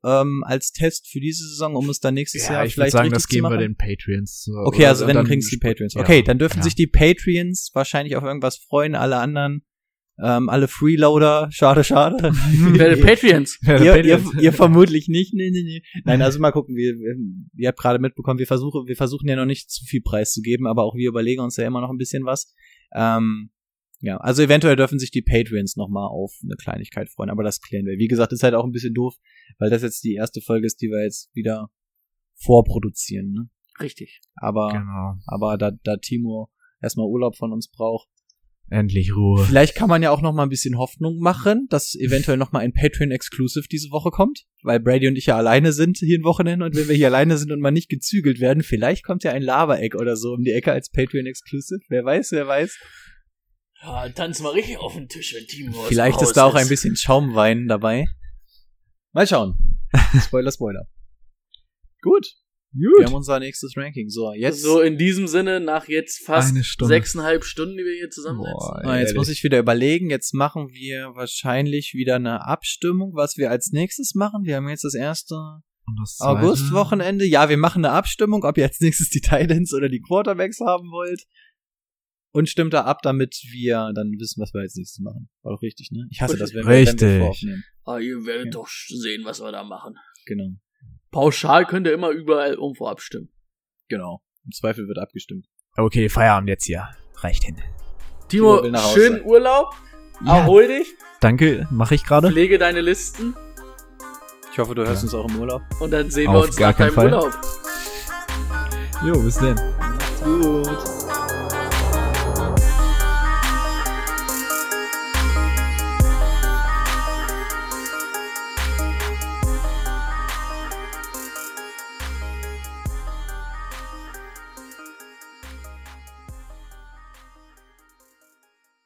Ähm, als Test für diese Saison, um es dann nächstes Jahr ich vielleicht sagen, richtig das zu geben wir machen? den Patreons. so. Okay, also wenn, dann kriegen es die Patreons. ja. Okay, dann dürfen Ja. sich die Patreons wahrscheinlich auf irgendwas freuen, alle anderen, ähm, alle Freeloader, schade, schade. [laughs] Werde [laughs] Patreons. Ja, ihr, ihr, ihr vermutlich nicht, nee, nee, nee. Nein, also mal gucken, wir, wir, ihr habt gerade mitbekommen, wir versuchen, wir versuchen ja noch nicht zu viel Preis zu geben, aber auch wir überlegen uns ja immer noch ein bisschen was. Ähm, ja, also eventuell dürfen sich die Patreons nochmal auf eine Kleinigkeit freuen, aber das klären wir. Wie gesagt, ist halt auch ein bisschen doof, weil das jetzt die erste Folge ist, die wir jetzt wieder vorproduzieren, ne? Richtig. Aber, Genau. aber da, da Timo erstmal Urlaub von uns braucht, Endlich Ruhe. Vielleicht kann man ja auch noch mal ein bisschen Hoffnung machen, dass eventuell noch mal ein Patreon Exclusive diese Woche kommt, weil Brady und ich ja alleine sind hier ein Wochenende und wenn wir hier alleine sind und mal nicht gezügelt werden, vielleicht kommt ja ein Lava-Egg oder so um die Ecke als Patreon Exclusive. Wer weiß, wer weiß. Ja, tanzen wir richtig auf den Tisch, wenn Timo Vielleicht ist da auch ein bisschen Schaumwein dabei. Mal schauen. [laughs] Spoiler, Spoiler. Gut. Wir haben unser nächstes Ranking. So, jetzt. So, in diesem Sinne, nach jetzt fast sechseinhalb Stunden, die wir hier zusammensitzen. Boah, Ah, jetzt muss ich wieder überlegen. Jetzt machen wir wahrscheinlich wieder eine Abstimmung, was wir als nächstes machen. Wir haben jetzt das erste? August-Wochenende. Ja, wir machen eine Abstimmung, ob ihr als nächstes die Titans oder die Quarterbacks haben wollt. Und stimmt da ab, damit wir dann wissen, was wir als nächstes machen. War doch richtig, ne? Ich hasse das, wenn wir, wenn wir Richtig. voraufnehmen. Ah, ihr werdet Ja. doch sehen, was wir da machen. Genau. Pauschal könnt ihr immer überall irgendwo abstimmen. Genau. Im Zweifel wird abgestimmt. Okay, Feierabend jetzt hier. Reicht hin. Timo, Timo schönen Urlaub. Ja. Erhol dich. Danke, mache ich gerade. Pflege deine Listen. Ich hoffe, du hörst uns auch im Urlaub. Und dann sehen Auf wir uns gar nach deinem Fall. Urlaub. Jo, bis denn. Gut.